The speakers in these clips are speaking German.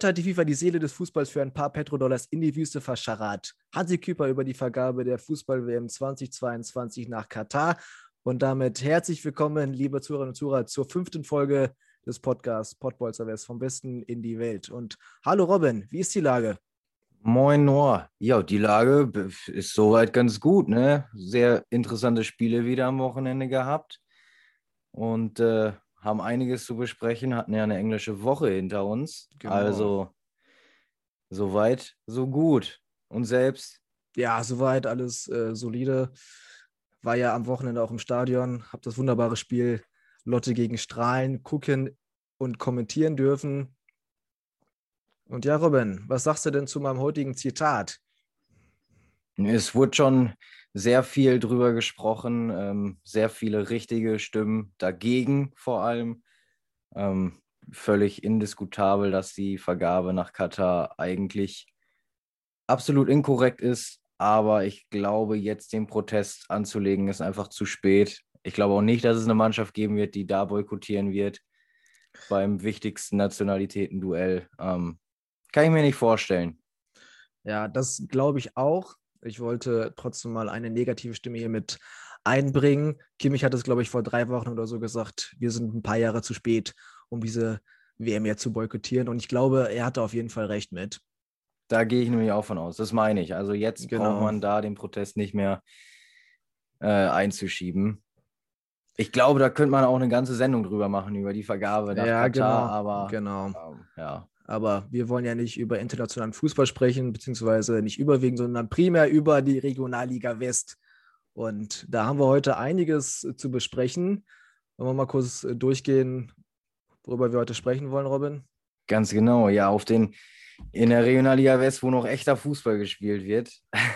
Heute hat die FIFA die Seele des Fußballs für ein paar Petrodollars in die Wüste verscharrt. Hansi Küper über die Vergabe der Fußball-WM 2022 nach Katar. Und damit herzlich willkommen, liebe Zuhörerinnen und Zuhörer, zur fünften Folge des Podcasts Podbolzer West vom Westen in die Welt. Und hallo Robin, wie ist die Lage? Moin Noah. Ja, die Lage ist soweit ganz gut, ne? Sehr interessante Spiele wieder am Wochenende gehabt. Und äh, haben einiges zu besprechen, hatten ja eine englische Woche hinter uns. Genau. Also soweit, so gut. Und selbst? Ja, soweit alles äh, solide. War ja am Wochenende auch im Stadion, habe das wunderbare Spiel Lotte gegen Strahlen gucken und kommentieren dürfen. Und ja, Robin, was sagst du denn zu meinem heutigen Zitat? Es wurde schon sehr viel drüber gesprochen, ähm, sehr viele richtige Stimmen dagegen vor allem. Ähm, völlig indiskutabel, dass die Vergabe nach Katar eigentlich absolut inkorrekt ist. Aber ich glaube, jetzt den Protest anzulegen, ist einfach zu spät. Ich glaube auch nicht, dass es eine Mannschaft geben wird, die da boykottieren wird beim wichtigsten Nationalitäten-Duell. Ähm, kann ich mir nicht vorstellen. Ja, das glaube ich auch. Ich wollte trotzdem mal eine negative Stimme hier mit einbringen. Kimmich hat es, glaube ich, vor drei Wochen oder so gesagt, wir sind ein paar Jahre zu spät, um diese WM jetzt zu boykottieren. Und ich glaube, er hatte auf jeden Fall recht mit. Da gehe ich nämlich auch von aus. Das meine ich. Also jetzt genau. braucht man da den Protest nicht mehr äh, einzuschieben. Ich glaube, da könnte man auch eine ganze Sendung drüber machen, über die Vergabe nach ja, Katar, genau, aber genau. Ähm, ja. Aber wir wollen ja nicht über internationalen Fußball sprechen, beziehungsweise nicht überwiegend, sondern primär über die Regionalliga West. Und da haben wir heute einiges zu besprechen. Wollen wir mal kurz äh, durchgehen, worüber wir heute sprechen wollen, Robin? Ganz genau, ja, auf den in der Regionalliga West, wo noch echter Fußball gespielt wird.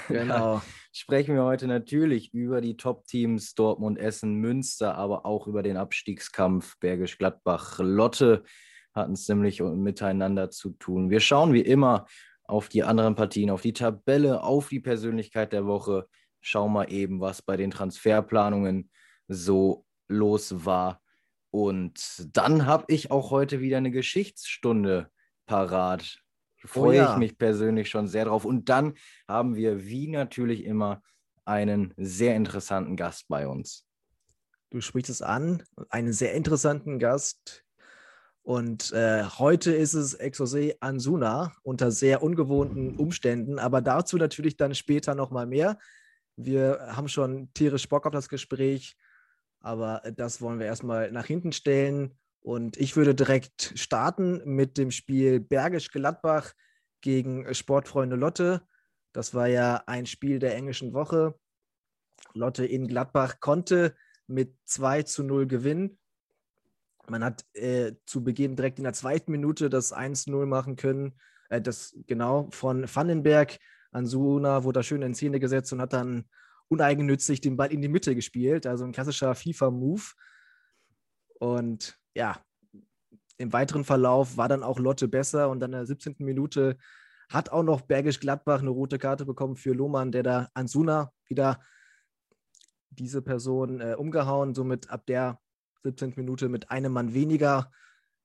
Genau. sprechen wir heute natürlich über die Top-Teams Dortmund, Essen, Münster, aber auch über den Abstiegskampf Bergisch Gladbach, Lotte hatten es nämlich miteinander zu tun. Wir schauen wie immer auf die anderen Partien, auf die Tabelle, auf die Persönlichkeit der Woche. Schauen mal eben, was bei den Transferplanungen so los war. Und dann habe ich auch heute wieder eine Geschichtsstunde parat. Freue oh ja. ich mich persönlich schon sehr drauf. Und dann haben wir, wie natürlich immer, einen sehr interessanten Gast bei uns. Du sprichst es an, einen sehr interessanten Gast, und äh, heute ist es Exosé Ansuna unter sehr ungewohnten Umständen, aber dazu natürlich dann später nochmal mehr. Wir haben schon tierisch Bock auf das Gespräch, aber das wollen wir erstmal nach hinten stellen. Und ich würde direkt starten mit dem Spiel Bergisch Gladbach gegen Sportfreunde Lotte. Das war ja ein Spiel der englischen Woche. Lotte in Gladbach konnte mit 2 zu 0 gewinnen man hat äh, zu Beginn direkt in der zweiten Minute das 1-0 machen können. Äh, das genau von Vandenberg an Suna wurde da schön in Szene gesetzt und hat dann uneigennützig den Ball in die Mitte gespielt. Also ein klassischer FIFA-Move. Und ja, im weiteren Verlauf war dann auch Lotte besser und dann in der 17. Minute hat auch noch Bergisch Gladbach eine rote Karte bekommen für Lohmann, der da Ansuna wieder diese Person äh, umgehauen. Somit ab der 17. Minute mit einem Mann weniger.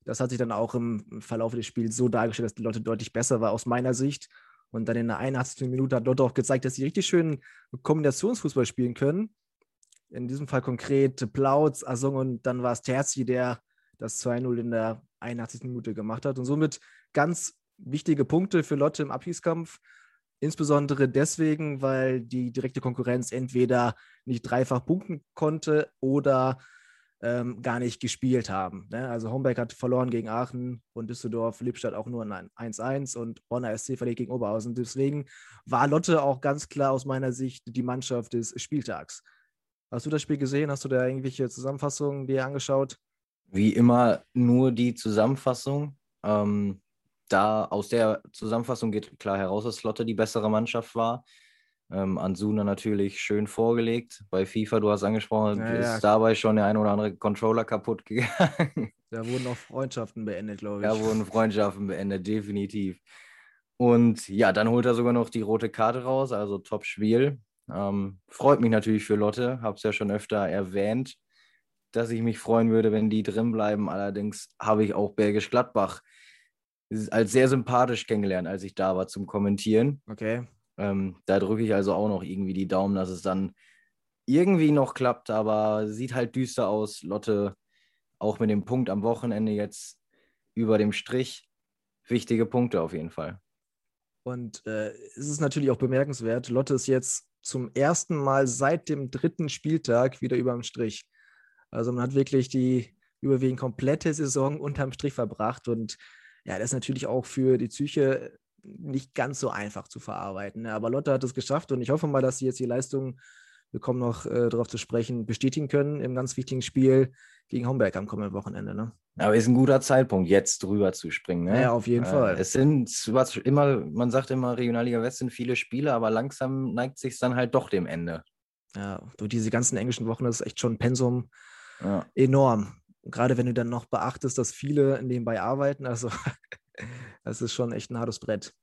Das hat sich dann auch im Verlauf des Spiels so dargestellt, dass die Leute deutlich besser war aus meiner Sicht. Und dann in der 81. Minute hat Lotte auch gezeigt, dass sie richtig schön Kombinationsfußball spielen können. In diesem Fall konkret Plautz, Asong und dann war es Terzi, der das 2-0 in der 81. Minute gemacht hat. Und somit ganz wichtige Punkte für Lotte im Abschießkampf. Insbesondere deswegen, weil die direkte Konkurrenz entweder nicht dreifach punkten konnte oder ähm, gar nicht gespielt haben. Ne? Also Homberg hat verloren gegen Aachen und Düsseldorf, Lippstadt auch nur ein 1-1 und Bonner SC verliert gegen Oberhausen. Deswegen war Lotte auch ganz klar aus meiner Sicht die Mannschaft des Spieltags. Hast du das Spiel gesehen? Hast du da irgendwelche Zusammenfassungen dir angeschaut? Wie immer nur die Zusammenfassung. Ähm, da aus der Zusammenfassung geht klar heraus, dass Lotte die bessere Mannschaft war. Ähm, Ansuna natürlich schön vorgelegt. Bei FIFA, du hast angesprochen, ja, ist ja. dabei schon der ein oder andere Controller kaputt gegangen. Da wurden auch Freundschaften beendet, glaube ich. Da wurden Freundschaften beendet, definitiv. Und ja, dann holt er sogar noch die rote Karte raus, also Top-Spiel. Ähm, freut mich natürlich für Lotte, habe es ja schon öfter erwähnt, dass ich mich freuen würde, wenn die drin bleiben. Allerdings habe ich auch Bergisch Gladbach als sehr sympathisch kennengelernt, als ich da war zum Kommentieren. Okay. Ähm, da drücke ich also auch noch irgendwie die Daumen, dass es dann irgendwie noch klappt, aber sieht halt düster aus. Lotte auch mit dem Punkt am Wochenende jetzt über dem Strich. Wichtige Punkte auf jeden Fall. Und äh, es ist natürlich auch bemerkenswert, Lotte ist jetzt zum ersten Mal seit dem dritten Spieltag wieder über dem Strich. Also man hat wirklich die überwiegend komplette Saison unterm Strich verbracht und ja, das ist natürlich auch für die Psyche nicht ganz so einfach zu verarbeiten. Ne? Aber Lotte hat es geschafft und ich hoffe mal, dass sie jetzt die Leistung, wir kommen noch äh, darauf zu sprechen, bestätigen können im ganz wichtigen Spiel gegen Homberg am kommenden Wochenende. Ne? Aber ist ein guter Zeitpunkt, jetzt drüber zu springen. Ne? Ja, auf jeden äh, Fall. Es sind immer, man sagt immer, Regionalliga West sind viele Spiele, aber langsam neigt sich dann halt doch dem Ende. Ja, durch diese ganzen englischen Wochen ist echt schon Pensum ja. enorm. Gerade wenn du dann noch beachtest, dass viele nebenbei arbeiten, also Das ist schon echt ein hartes Brett.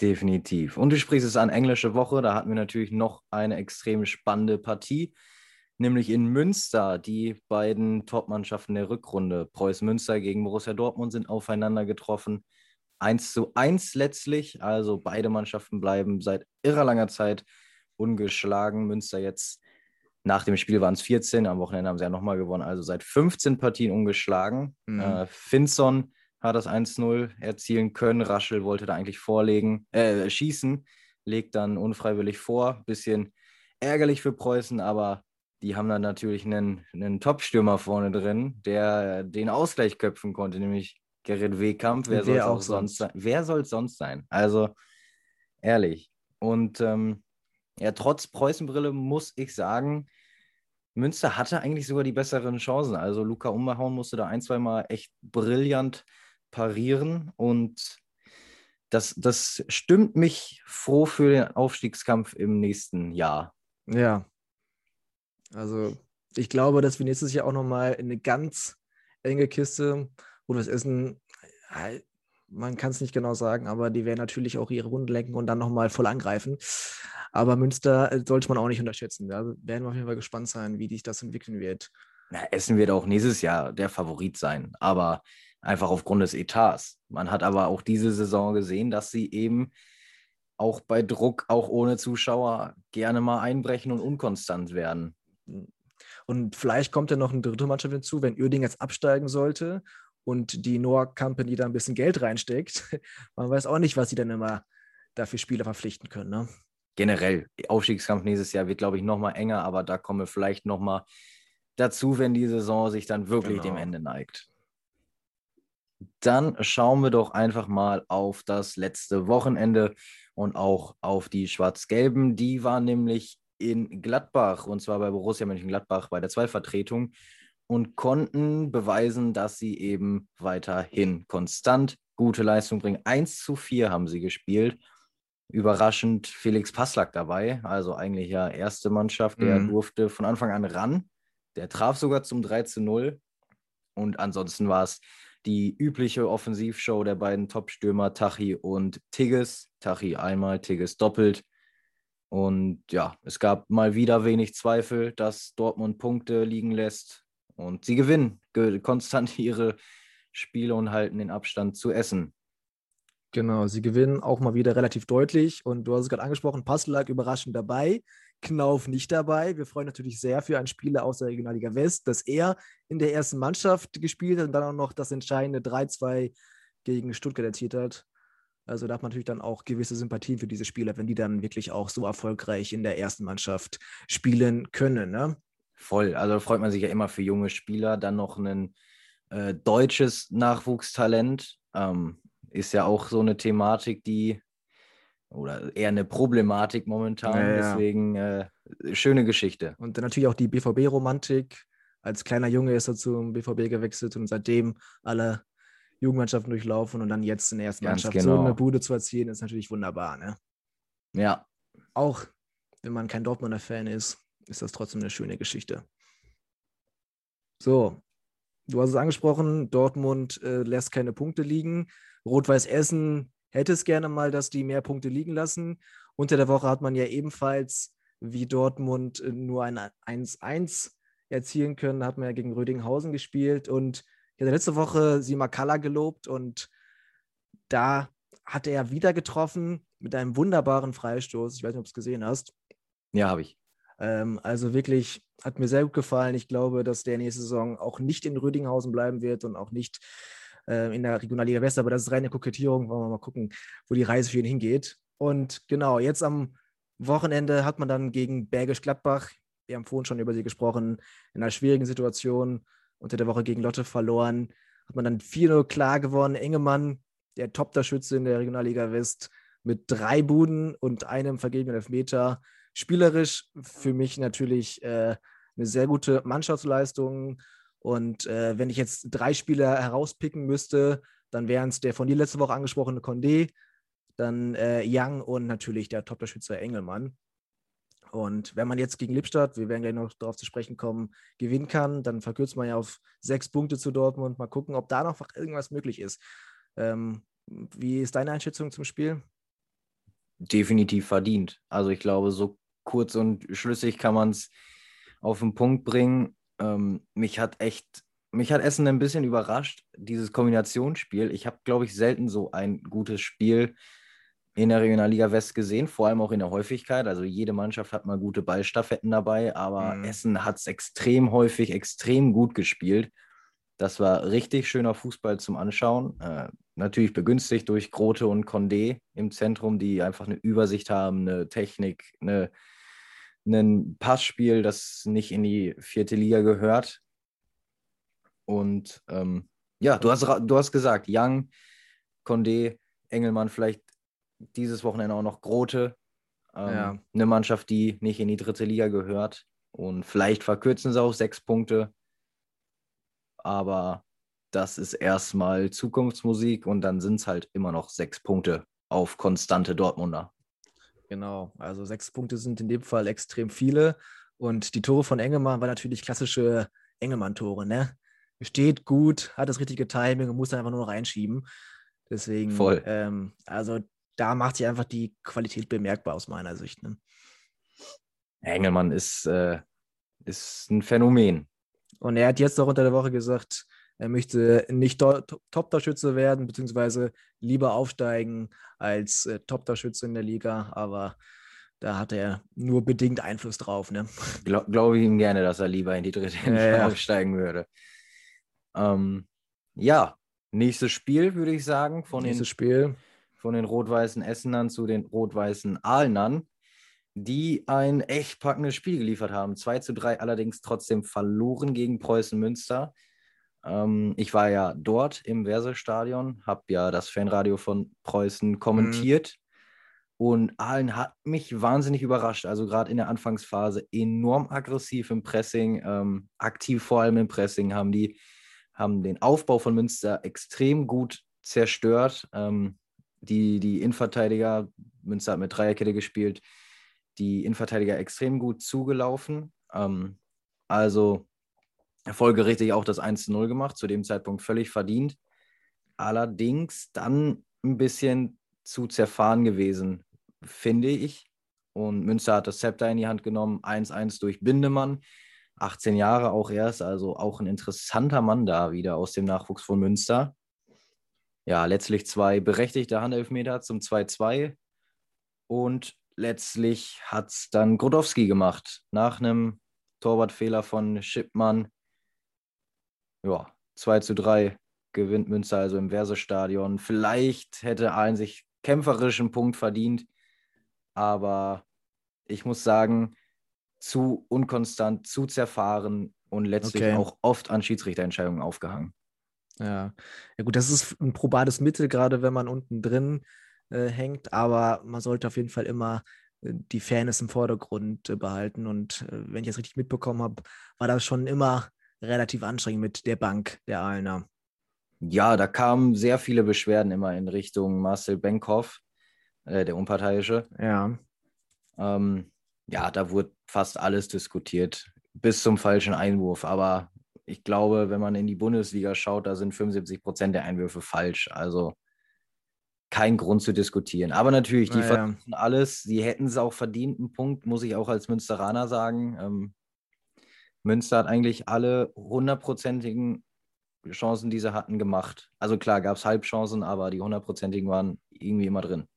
Definitiv. Und du sprichst es an, englische Woche, da hatten wir natürlich noch eine extrem spannende Partie, nämlich in Münster. Die beiden Top-Mannschaften der Rückrunde, Preußen Münster gegen Borussia Dortmund, sind aufeinander getroffen. 1 zu 1 letztlich, also beide Mannschaften bleiben seit irrer langer Zeit ungeschlagen. Münster jetzt nach dem Spiel waren es 14, am Wochenende haben sie ja nochmal gewonnen, also seit 15 Partien ungeschlagen. Mhm. Äh, Finson hat das 1-0 erzielen können. Raschel wollte da eigentlich vorlegen, äh, schießen, legt dann unfreiwillig vor. Bisschen ärgerlich für Preußen, aber die haben dann natürlich einen, einen Top-Stürmer vorne drin, der den Ausgleich köpfen konnte, nämlich Gerrit Wehkamp. Wer soll es auch sonst sein? Wer soll es sonst sein? Also ehrlich. Und ähm, ja, trotz Preußenbrille muss ich sagen, Münster hatte eigentlich sogar die besseren Chancen. Also Luca Umbehauen musste da ein, zwei Mal echt brillant parieren und das, das stimmt mich froh für den Aufstiegskampf im nächsten Jahr. Ja. Also ich glaube, dass wir nächstes Jahr auch nochmal in eine ganz enge Kiste, wo das Essen, man kann es nicht genau sagen, aber die werden natürlich auch ihre Runden lenken und dann nochmal voll angreifen. Aber Münster äh, sollte man auch nicht unterschätzen. Da werden wir auf jeden Fall gespannt sein, wie sich das entwickeln wird. Na, Essen wird auch nächstes Jahr der Favorit sein. Aber einfach aufgrund des Etats. Man hat aber auch diese Saison gesehen, dass sie eben auch bei Druck, auch ohne Zuschauer, gerne mal einbrechen und unkonstant werden. Und vielleicht kommt ja noch eine dritte Mannschaft hinzu, wenn Uerding jetzt absteigen sollte und die Noah Company da ein bisschen Geld reinsteckt. Man weiß auch nicht, was sie dann immer dafür Spieler verpflichten können. Ne? Generell, Aufstiegskampf nächstes Jahr wird, glaube ich, noch mal enger, aber da kommen wir vielleicht noch mal dazu, wenn die Saison sich dann wirklich genau. dem Ende neigt. Dann schauen wir doch einfach mal auf das letzte Wochenende und auch auf die Schwarz-Gelben. Die waren nämlich in Gladbach und zwar bei Borussia Mönchengladbach bei der Zweivertretung und konnten beweisen, dass sie eben weiterhin konstant gute Leistung bringen. 1 zu 4 haben sie gespielt. Überraschend Felix Passlack dabei, also eigentlich ja erste Mannschaft, der mhm. durfte von Anfang an ran. Der traf sogar zum 3 zu 0. Und ansonsten war es die übliche Offensivshow der beiden Top-Stürmer Tachi und Tigges. Tachi einmal, Tigges doppelt. Und ja, es gab mal wieder wenig Zweifel, dass Dortmund Punkte liegen lässt. Und sie gewinnen konstant ihre Spiele und halten den Abstand zu Essen. Genau, sie gewinnen auch mal wieder relativ deutlich. Und du hast es gerade angesprochen, Pass lag überraschend dabei. Knauf nicht dabei. Wir freuen natürlich sehr für einen Spieler aus der Regionalliga West, dass er in der ersten Mannschaft gespielt hat und dann auch noch das entscheidende 3-2 gegen Stuttgart erzielt hat. Also da hat man natürlich dann auch gewisse Sympathien für diese Spieler, wenn die dann wirklich auch so erfolgreich in der ersten Mannschaft spielen können. Ne? Voll. Also freut man sich ja immer für junge Spieler. Dann noch ein äh, deutsches Nachwuchstalent. Ähm, ist ja auch so eine Thematik, die oder eher eine Problematik momentan. Ja, ja. Deswegen äh, schöne Geschichte. Und dann natürlich auch die BVB-Romantik. Als kleiner Junge ist er zum BVB gewechselt und seitdem alle Jugendmannschaften durchlaufen und dann jetzt in der ersten Ganz Mannschaft genau. so eine Bude zu erzielen, ist natürlich wunderbar. Ne? Ja. Auch wenn man kein Dortmunder Fan ist, ist das trotzdem eine schöne Geschichte. So, du hast es angesprochen, Dortmund äh, lässt keine Punkte liegen. Rot-Weiß Essen hätte es gerne mal, dass die mehr Punkte liegen lassen. Unter der Woche hat man ja ebenfalls wie Dortmund äh, nur ein 1-1 erzielen können. Hat man ja gegen Rödinghausen gespielt und ich hatte letzte Woche Simakala gelobt und da hat er wieder getroffen mit einem wunderbaren Freistoß. Ich weiß nicht, ob du es gesehen hast. Ja, habe ich. Ähm, also wirklich hat mir sehr gut gefallen. Ich glaube, dass der nächste Saison auch nicht in Rödinghausen bleiben wird und auch nicht äh, in der Regionalliga West, aber das ist reine Kokettierung. Wollen wir mal gucken, wo die Reise für ihn hingeht. Und genau, jetzt am Wochenende hat man dann gegen Bergisch Gladbach, wir haben vorhin schon über sie gesprochen, in einer schwierigen Situation unter der Woche gegen Lotte verloren. Hat man dann 4-0 klar gewonnen. Engemann, der Top-Torschütze in der Regionalliga West, mit drei Buden und einem vergebenen Elfmeter. Spielerisch für mich natürlich äh, eine sehr gute Mannschaftsleistung. Und äh, wenn ich jetzt drei Spieler herauspicken müsste, dann wären es der von dir letzte Woche angesprochene Condé, dann äh, Young und natürlich der Top-Torschütze Engelmann. Und wenn man jetzt gegen Lippstadt, wir werden gleich noch darauf zu sprechen kommen, gewinnen kann, dann verkürzt man ja auf sechs Punkte zu Dortmund. Mal gucken, ob da noch irgendwas möglich ist. Ähm, wie ist deine Einschätzung zum Spiel? Definitiv verdient. Also ich glaube, so kurz und schlüssig kann man es auf den Punkt bringen. Ähm, mich hat echt, mich hat Essen ein bisschen überrascht, dieses Kombinationsspiel. Ich habe, glaube ich, selten so ein gutes Spiel in der Regionalliga West gesehen, vor allem auch in der Häufigkeit. Also jede Mannschaft hat mal gute Ballstaffetten dabei, aber mhm. Essen hat es extrem häufig, extrem gut gespielt. Das war richtig schöner Fußball zum Anschauen. Äh, natürlich begünstigt durch Grote und Condé im Zentrum, die einfach eine Übersicht haben, eine Technik, eine ein Passspiel, das nicht in die vierte Liga gehört. Und ähm, ja, du hast, du hast gesagt, Young, Condé, Engelmann, vielleicht dieses Wochenende auch noch Grote. Ähm, ja. Eine Mannschaft, die nicht in die dritte Liga gehört. Und vielleicht verkürzen sie auch sechs Punkte. Aber das ist erstmal Zukunftsmusik und dann sind es halt immer noch sechs Punkte auf konstante Dortmunder. Genau, also sechs Punkte sind in dem Fall extrem viele. Und die Tore von Engelmann waren natürlich klassische Engelmann-Tore, ne? Steht gut, hat das richtige Timing und muss dann einfach nur noch reinschieben. Deswegen, Voll. Ähm, also da macht sich einfach die Qualität bemerkbar aus meiner Sicht. Ne? Engelmann ist, äh, ist ein Phänomen. Und er hat jetzt noch unter der Woche gesagt, er möchte nicht Top-Torschütze werden, beziehungsweise lieber aufsteigen als äh, Top-Torschütze in der Liga. Aber da hat er nur bedingt Einfluss drauf. Ne? Gla Glaube ich ihm gerne, dass er lieber in die dritte ja, ja. aufsteigen würde. Ähm, ja, nächstes Spiel würde ich sagen. Von nächstes den, Spiel. Von den rot-weißen Essenern zu den rot-weißen Ahlnern, die ein echt packendes Spiel geliefert haben. 2 zu 3 allerdings trotzdem verloren gegen Preußen Münster. Ähm, ich war ja dort im Verse-Stadion, habe ja das Fanradio von Preußen kommentiert. Mhm. Und Aalen hat mich wahnsinnig überrascht. Also gerade in der Anfangsphase enorm aggressiv im Pressing, ähm, aktiv vor allem im Pressing, haben die haben den Aufbau von Münster extrem gut zerstört. Ähm, die, die Innenverteidiger, Münster hat mit Dreierkette gespielt, die Innenverteidiger extrem gut zugelaufen. Ähm, also folgerichtig auch das 1-0 gemacht, zu dem Zeitpunkt völlig verdient. Allerdings dann ein bisschen zu zerfahren gewesen, finde ich. Und Münster hat das Zepter in die Hand genommen, 1-1 durch Bindemann. 18 Jahre auch erst, also auch ein interessanter Mann da wieder aus dem Nachwuchs von Münster. Ja, letztlich zwei berechtigte Handelfmeter zum 2-2. Und letztlich hat es dann Grodowski gemacht. Nach einem Torwartfehler von Schippmann ja, 2 zu 3 gewinnt Münster also im Verse-Stadion. Vielleicht hätte Aalen sich kämpferisch einen Punkt verdient, aber ich muss sagen, zu unkonstant, zu zerfahren und letztlich okay. auch oft an Schiedsrichterentscheidungen aufgehangen. Ja. ja, gut, das ist ein probates Mittel, gerade wenn man unten drin äh, hängt, aber man sollte auf jeden Fall immer äh, die Fairness im Vordergrund äh, behalten. Und äh, wenn ich das richtig mitbekommen habe, war das schon immer relativ anstrengend mit der Bank der Aalener. Ja, da kamen sehr viele Beschwerden immer in Richtung Marcel Benkhoff, äh, der Unparteiische. Ja. Ähm, ja, da wurde fast alles diskutiert, bis zum falschen Einwurf. Aber ich glaube, wenn man in die Bundesliga schaut, da sind 75 Prozent der Einwürfe falsch. Also kein Grund zu diskutieren. Aber natürlich, die naja. versuchen alles. Sie hätten es auch verdient, einen Punkt, muss ich auch als Münsteraner sagen. Ähm, Münster hat eigentlich alle hundertprozentigen Chancen, die sie hatten, gemacht. Also klar, gab es Halbchancen, aber die hundertprozentigen waren irgendwie immer drin.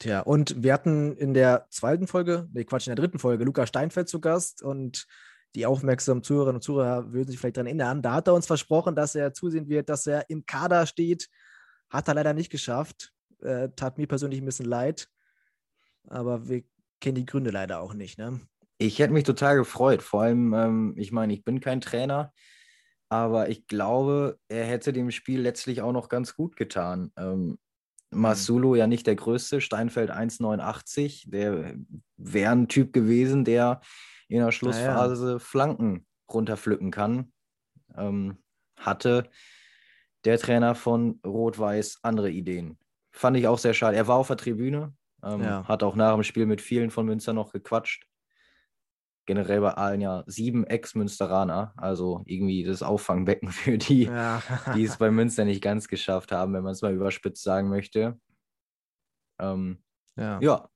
Tja, und wir hatten in der zweiten Folge, nee, Quatsch, in der dritten Folge, Luca Steinfeld zu Gast und die aufmerksamen Zuhörerinnen und Zuhörer würden sich vielleicht daran erinnern. Da hat er uns versprochen, dass er zusehen wird, dass er im Kader steht. Hat er leider nicht geschafft. Äh, tat mir persönlich ein bisschen leid. Aber wir kennen die Gründe leider auch nicht. Ne? Ich hätte mich total gefreut. Vor allem, ähm, ich meine, ich bin kein Trainer, aber ich glaube, er hätte dem Spiel letztlich auch noch ganz gut getan. Ähm, Mhm. Masulo ja nicht der größte, Steinfeld 1,89. Der wäre ein Typ gewesen, der in der Schlussphase ja. Flanken runterpflücken kann. Ähm, hatte der Trainer von Rot-Weiß andere Ideen. Fand ich auch sehr schade. Er war auf der Tribüne, ähm, ja. hat auch nach dem Spiel mit vielen von Münster noch gequatscht generell bei allen ja sieben Ex-Münsteraner, also irgendwie das Auffangbecken für die, ja. die es bei Münster nicht ganz geschafft haben, wenn man es mal überspitzt sagen möchte. Ähm, ja. ja.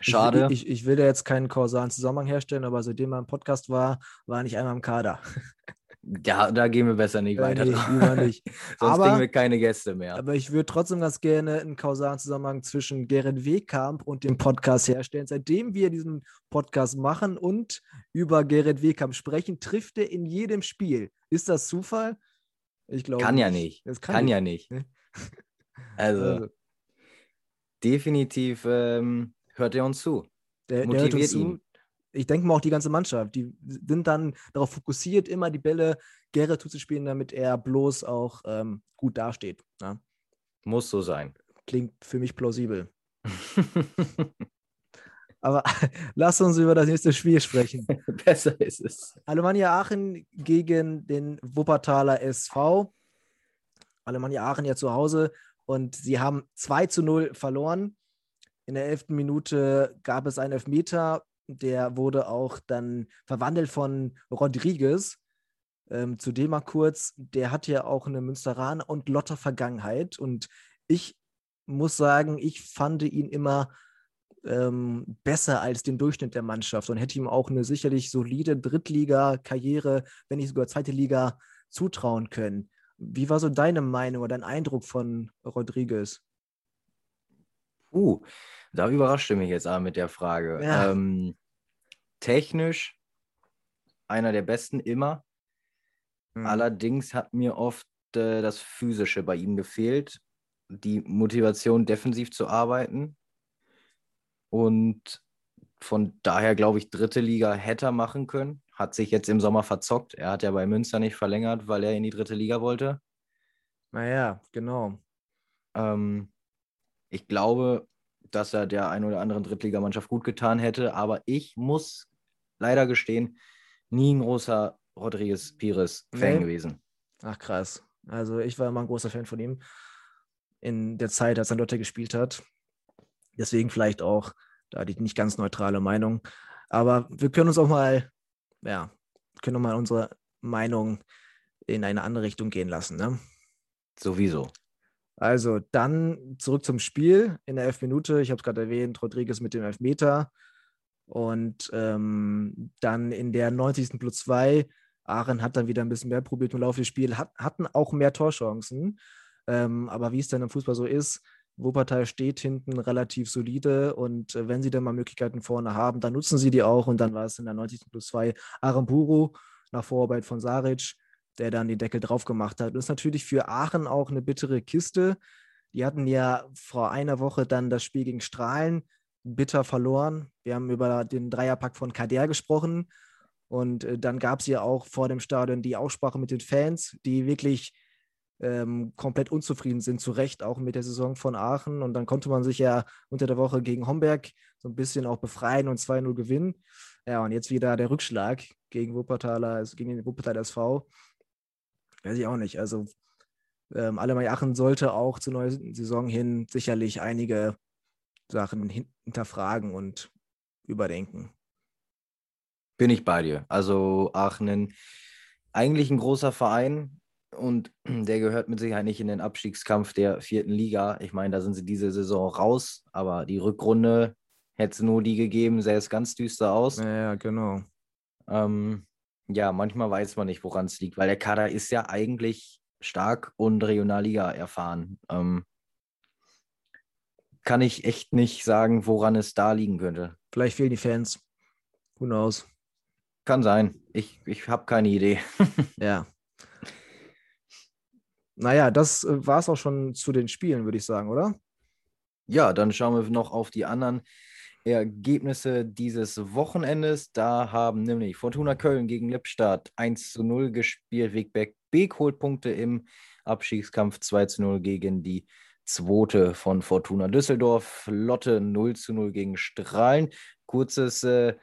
Schade. Ich, ich, ich, will da jetzt keinen kausalen Zusammenhang herstellen, aber seitdem er im Podcast war, war er nicht einmal im Kader. Ja, da gehen wir besser nicht weiter. Nee, lieber nicht. Sonst aber, kriegen wir keine Gäste mehr. Aber ich würde trotzdem ganz gerne einen kausalen Zusammenhang zwischen Gerrit Wehkamp und dem Podcast herstellen. Seitdem wir diesen Podcast machen und über Gerrit Wehkamp sprechen, trifft er in jedem Spiel. Ist das Zufall? Ich glaube Kann nicht. ja nicht. Das kann, kann ja nicht. Also, also, definitiv ähm, hört er uns zu. Der, der hört uns zu. Ich denke mal auch die ganze Mannschaft, die sind dann darauf fokussiert, immer die Bälle Gerrit zuzuspielen, damit er bloß auch ähm, gut dasteht. Ne? Muss so sein. Klingt für mich plausibel. Aber lass uns über das nächste Spiel sprechen. Besser ist es. Alemannia Aachen gegen den Wuppertaler SV. Alemannia Aachen ja zu Hause und sie haben 2 zu 0 verloren. In der elften Minute gab es einen Elfmeter der wurde auch dann verwandelt von Rodriguez. Ähm, zu dem mal kurz, der hat ja auch eine Münsteraner und Lotter Vergangenheit. Und ich muss sagen, ich fand ihn immer ähm, besser als den Durchschnitt der Mannschaft und hätte ihm auch eine sicherlich solide Drittliga-Karriere, wenn nicht sogar zweite Liga, zutrauen können. Wie war so deine Meinung oder dein Eindruck von Rodriguez? Uh, da überraschte mich jetzt aber mit der Frage. Ja. Ähm, technisch einer der besten immer. Mhm. Allerdings hat mir oft äh, das Physische bei ihm gefehlt, die Motivation, defensiv zu arbeiten. Und von daher glaube ich, dritte Liga hätte er machen können. Hat sich jetzt im Sommer verzockt. Er hat ja bei Münster nicht verlängert, weil er in die dritte Liga wollte. Naja, genau. Ähm, ich glaube, dass er der ein oder anderen Drittligamannschaft gut getan hätte. Aber ich muss leider gestehen, nie ein großer Rodriguez Pires-Fan nee. gewesen. Ach krass. Also ich war immer ein großer Fan von ihm in der Zeit, als er Lotte gespielt hat. Deswegen vielleicht auch da die nicht ganz neutrale Meinung. Aber wir können uns auch mal, ja, können auch mal unsere Meinung in eine andere Richtung gehen lassen. Ne? Sowieso. Also dann zurück zum Spiel in der elf Minute. Ich habe es gerade erwähnt, Rodriguez mit dem Elfmeter. Und ähm, dann in der 90. plus 2, Aachen hat dann wieder ein bisschen mehr probiert im Laufe des Spiels, hat, hatten auch mehr Torchancen. Ähm, aber wie es dann im Fußball so ist, Wuppertal steht hinten relativ solide und äh, wenn sie dann mal Möglichkeiten vorne haben, dann nutzen sie die auch und dann war es in der 90. plus 2 Aramburu nach Vorarbeit von Saric, der dann den Deckel drauf gemacht hat. Das ist natürlich für Aachen auch eine bittere Kiste. Die hatten ja vor einer Woche dann das Spiel gegen Strahlen bitter verloren. Wir haben über den Dreierpack von Kader gesprochen. Und äh, dann gab es ja auch vor dem Stadion die Aussprache mit den Fans, die wirklich ähm, komplett unzufrieden sind, zu Recht auch mit der Saison von Aachen. Und dann konnte man sich ja unter der Woche gegen Homberg so ein bisschen auch befreien und 2-0 gewinnen. Ja, und jetzt wieder der Rückschlag gegen Wuppertaler, also gegen den Wuppertaler SV. Weiß ich auch nicht. Also ähm, Alemannia Aachen sollte auch zur neuen Saison hin sicherlich einige Sachen hinterfragen und überdenken. Bin ich bei dir. Also Aachen, eigentlich ein großer Verein, und der gehört mit Sicherheit nicht in den Abstiegskampf der vierten Liga. Ich meine, da sind sie diese Saison raus, aber die Rückrunde hätte es nur die gegeben, sähe es ganz düster aus. Ja, genau. Ähm, ja, manchmal weiß man nicht, woran es liegt, weil der Kader ist ja eigentlich stark und Regionalliga erfahren. Ähm, kann ich echt nicht sagen, woran es da liegen könnte. Vielleicht fehlen die Fans. Who knows? Kann sein. Ich, ich habe keine Idee. ja. Naja, das äh, war es auch schon zu den Spielen, würde ich sagen, oder? Ja, dann schauen wir noch auf die anderen Ergebnisse dieses Wochenendes. Da haben nämlich Fortuna Köln gegen Lippstadt 1 zu 0 gespielt. Wegberg Beek holt Punkte im Abstiegskampf 2 zu 0 gegen die zweite von Fortuna Düsseldorf. Lotte 0 zu 0 gegen Strahlen. Kurzes, äh,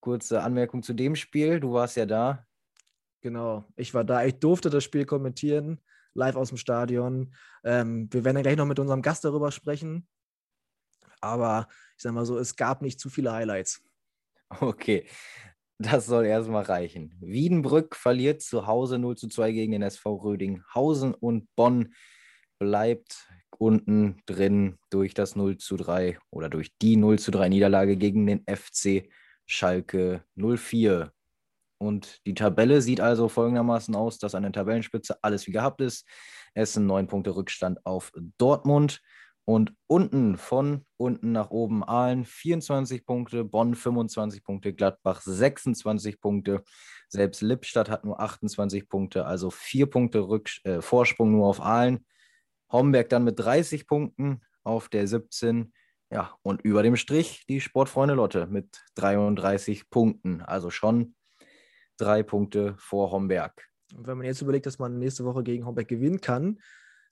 kurze Anmerkung zu dem Spiel. Du warst ja da. Genau, ich war da. Ich durfte das Spiel kommentieren live aus dem Stadion. Ähm, wir werden dann gleich noch mit unserem Gast darüber sprechen. Aber ich sage mal so, es gab nicht zu viele Highlights. Okay, das soll erstmal reichen. Wiedenbrück verliert zu Hause 0 zu 2 gegen den SV Rödinghausen und Bonn bleibt unten drin durch das 0 zu 3 oder durch die 0 zu 3 Niederlage gegen den FC Schalke 04. Und die Tabelle sieht also folgendermaßen aus, dass an der Tabellenspitze alles wie gehabt ist. Es sind neun Punkte Rückstand auf Dortmund. Und unten von unten nach oben Aalen 24 Punkte, Bonn 25 Punkte, Gladbach 26 Punkte. Selbst Lippstadt hat nur 28 Punkte, also vier Punkte Rück äh, Vorsprung nur auf Aalen. Homberg dann mit 30 Punkten auf der 17. Ja, und über dem Strich die Sportfreunde Lotte mit 33 Punkten. Also schon drei Punkte vor Homberg. Und wenn man jetzt überlegt, dass man nächste Woche gegen Homberg gewinnen kann,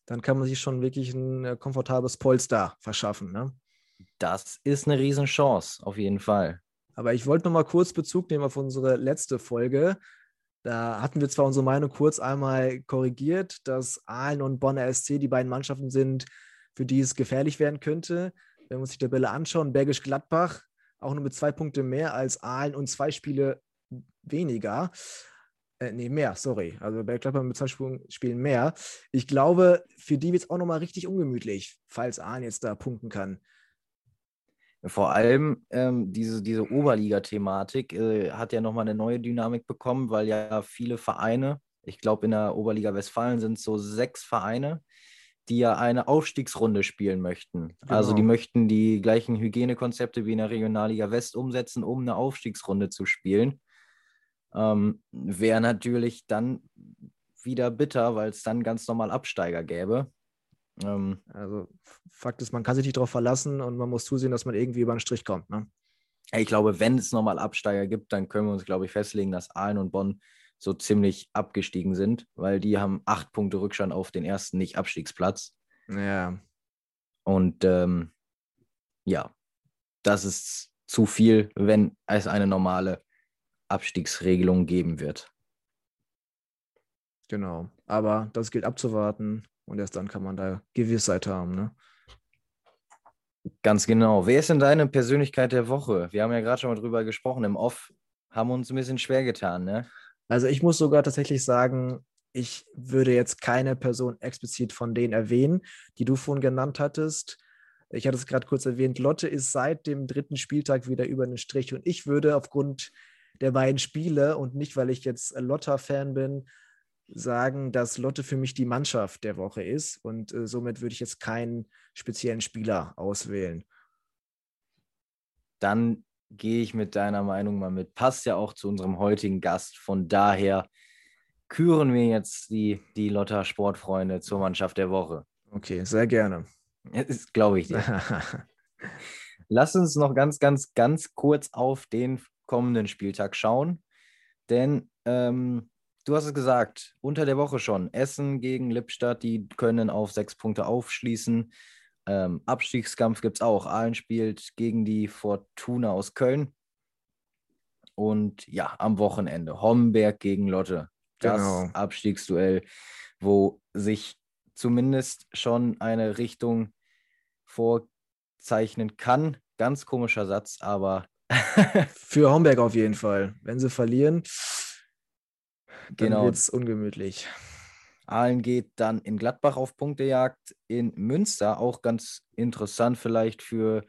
dann kann man sich schon wirklich ein äh, komfortables Polster verschaffen. Ne? Das ist eine Riesenchance, auf jeden Fall. Aber ich wollte noch mal kurz Bezug nehmen auf unsere letzte Folge. Da hatten wir zwar unsere Meinung kurz einmal korrigiert, dass Aalen und Bonner SC die beiden Mannschaften sind, für die es gefährlich werden könnte. Wenn wir uns die Tabelle anschauen, Bergisch Gladbach auch nur mit zwei Punkten mehr als Aalen und zwei Spiele weniger. Äh, nee, mehr, sorry. Also bei Gladbach mit zwei Spielen mehr. Ich glaube, für die wird es auch nochmal richtig ungemütlich, falls Ahn jetzt da punkten kann. Vor allem ähm, diese, diese Oberliga-Thematik äh, hat ja nochmal eine neue Dynamik bekommen, weil ja viele Vereine, ich glaube in der Oberliga Westfalen sind es so sechs Vereine, die ja eine Aufstiegsrunde spielen möchten. Genau. Also die genau. möchten die gleichen Hygienekonzepte wie in der Regionalliga West umsetzen, um eine Aufstiegsrunde zu spielen. Ähm, Wäre natürlich dann wieder bitter, weil es dann ganz normal Absteiger gäbe. Ähm, also Fakt ist, man kann sich nicht darauf verlassen und man muss zusehen, dass man irgendwie über den Strich kommt. Ne? Ich glaube, wenn es nochmal Absteiger gibt, dann können wir uns, glaube ich, festlegen, dass Aalen und Bonn so ziemlich abgestiegen sind, weil die haben acht Punkte Rückstand auf den ersten Nicht-Abstiegsplatz. Ja. Und ähm, ja, das ist zu viel, wenn es eine normale Abstiegsregelung geben wird. Genau. Aber das gilt abzuwarten und erst dann kann man da Gewissheit haben. Ne? Ganz genau. Wer ist denn deine Persönlichkeit der Woche? Wir haben ja gerade schon mal drüber gesprochen. Im Off haben uns ein bisschen schwer getan, ne? Also ich muss sogar tatsächlich sagen, ich würde jetzt keine Person explizit von denen erwähnen, die du vorhin genannt hattest. Ich hatte es gerade kurz erwähnt, Lotte ist seit dem dritten Spieltag wieder über den Strich und ich würde aufgrund der beiden Spiele und nicht, weil ich jetzt Lotta-Fan bin, sagen, dass Lotte für mich die Mannschaft der Woche ist und äh, somit würde ich jetzt keinen speziellen Spieler auswählen. Dann gehe ich mit deiner Meinung mal mit. Passt ja auch zu unserem heutigen Gast. Von daher küren wir jetzt die, die Lotta Sportfreunde zur Mannschaft der Woche. Okay, sehr gerne. Das glaube ich dir. Lass uns noch ganz, ganz, ganz kurz auf den kommenden Spieltag schauen. Denn ähm, du hast es gesagt, unter der Woche schon. Essen gegen Lippstadt, die können auf sechs Punkte aufschließen. Ähm, Abstiegskampf gibt es auch. Aalen spielt gegen die Fortuna aus Köln. Und ja, am Wochenende Homberg gegen Lotte. Das genau. Abstiegsduell, wo sich zumindest schon eine Richtung vorzeichnen kann. Ganz komischer Satz, aber. Für Homberg auf jeden Fall. Wenn sie verlieren, dann genau. wird es ungemütlich. Aalen geht dann in Gladbach auf Punktejagd, in Münster, auch ganz interessant vielleicht für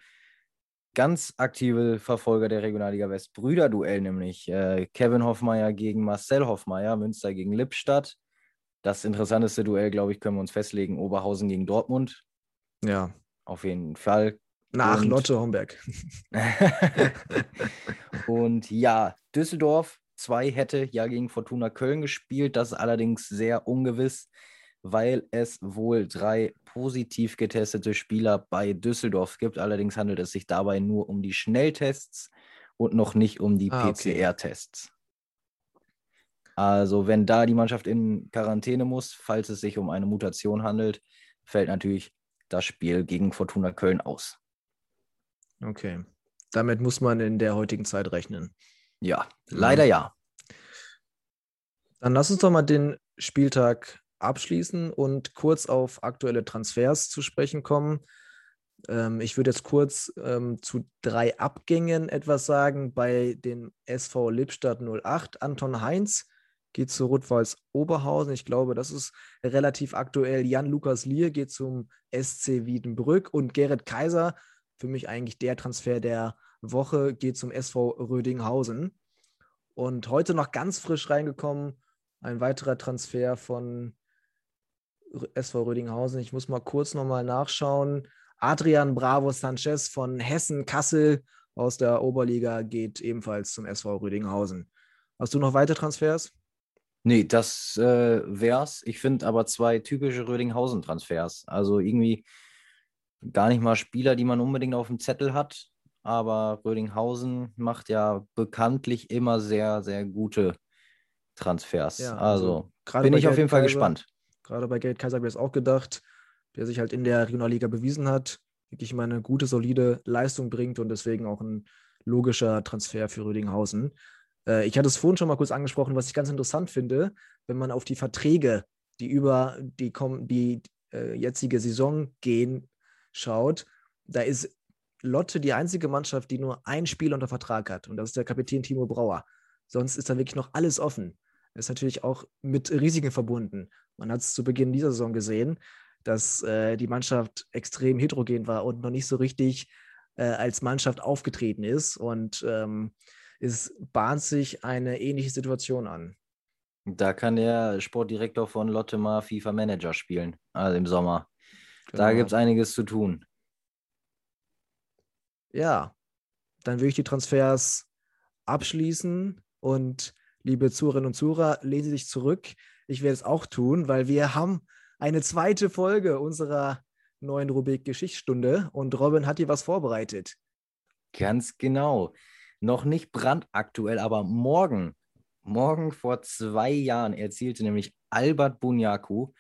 ganz aktive Verfolger der Regionalliga West. Brüderduell nämlich. Äh, Kevin Hoffmeier gegen Marcel Hoffmeier, Münster gegen Lippstadt. Das interessanteste Duell, glaube ich, können wir uns festlegen. Oberhausen gegen Dortmund. Ja. Auf jeden Fall. Nach und, Lotte Homberg. und ja, Düsseldorf 2 hätte ja gegen Fortuna Köln gespielt. Das ist allerdings sehr ungewiss, weil es wohl drei positiv getestete Spieler bei Düsseldorf gibt. Allerdings handelt es sich dabei nur um die Schnelltests und noch nicht um die ah, PCR-Tests. Also, wenn da die Mannschaft in Quarantäne muss, falls es sich um eine Mutation handelt, fällt natürlich das Spiel gegen Fortuna Köln aus. Okay. Damit muss man in der heutigen Zeit rechnen. Ja, leider ja. Dann lass uns doch mal den Spieltag abschließen und kurz auf aktuelle Transfers zu sprechen kommen. Ähm, ich würde jetzt kurz ähm, zu drei Abgängen etwas sagen. Bei den SV Lippstadt 08, Anton Heinz geht zu Rotwals Oberhausen. Ich glaube, das ist relativ aktuell. Jan-Lukas Lier geht zum SC Wiedenbrück und Gerrit Kaiser, für mich eigentlich der Transfer der Woche, geht zum SV Rödinghausen. Und heute noch ganz frisch reingekommen, ein weiterer Transfer von SV Rödinghausen. Ich muss mal kurz nochmal nachschauen. Adrian Bravo Sanchez von Hessen Kassel aus der Oberliga geht ebenfalls zum SV Rödinghausen. Hast du noch weitere Transfers? Nee, das äh, wär's. Ich finde aber zwei typische Rödinghausen-Transfers. Also irgendwie gar nicht mal Spieler, die man unbedingt auf dem Zettel hat. Aber Rödinghausen macht ja bekanntlich immer sehr, sehr gute Transfers. Ja, also, also bin ich auf jeden Fall Kaiser, gespannt. Gerade bei Geld Kaiser habe ich es auch gedacht, der sich halt in der Regionalliga bewiesen hat, wirklich mal eine gute, solide Leistung bringt und deswegen auch ein logischer Transfer für Rödinghausen. Äh, ich hatte es vorhin schon mal kurz angesprochen, was ich ganz interessant finde, wenn man auf die Verträge, die über die, die äh, jetzige Saison gehen, schaut. Da ist Lotte die einzige Mannschaft, die nur ein Spiel unter Vertrag hat. Und das ist der Kapitän Timo Brauer. Sonst ist da wirklich noch alles offen. Das ist natürlich auch mit Risiken verbunden. Man hat es zu Beginn dieser Saison gesehen, dass äh, die Mannschaft extrem heterogen war und noch nicht so richtig äh, als Mannschaft aufgetreten ist. Und ähm, es bahnt sich eine ähnliche Situation an. Da kann der Sportdirektor von Lotte mal FIFA Manager spielen, also im Sommer. Genau. Da gibt es einiges zu tun. Ja, dann würde ich die Transfers abschließen und liebe Zuhörerinnen und Zuhörer, lehnen Sie sich zurück. Ich werde es auch tun, weil wir haben eine zweite Folge unserer neuen Rubrik Geschichtsstunde und Robin hat hier was vorbereitet. Ganz genau noch nicht brandaktuell, aber morgen, morgen vor zwei Jahren erzielte nämlich Albert Bunyaku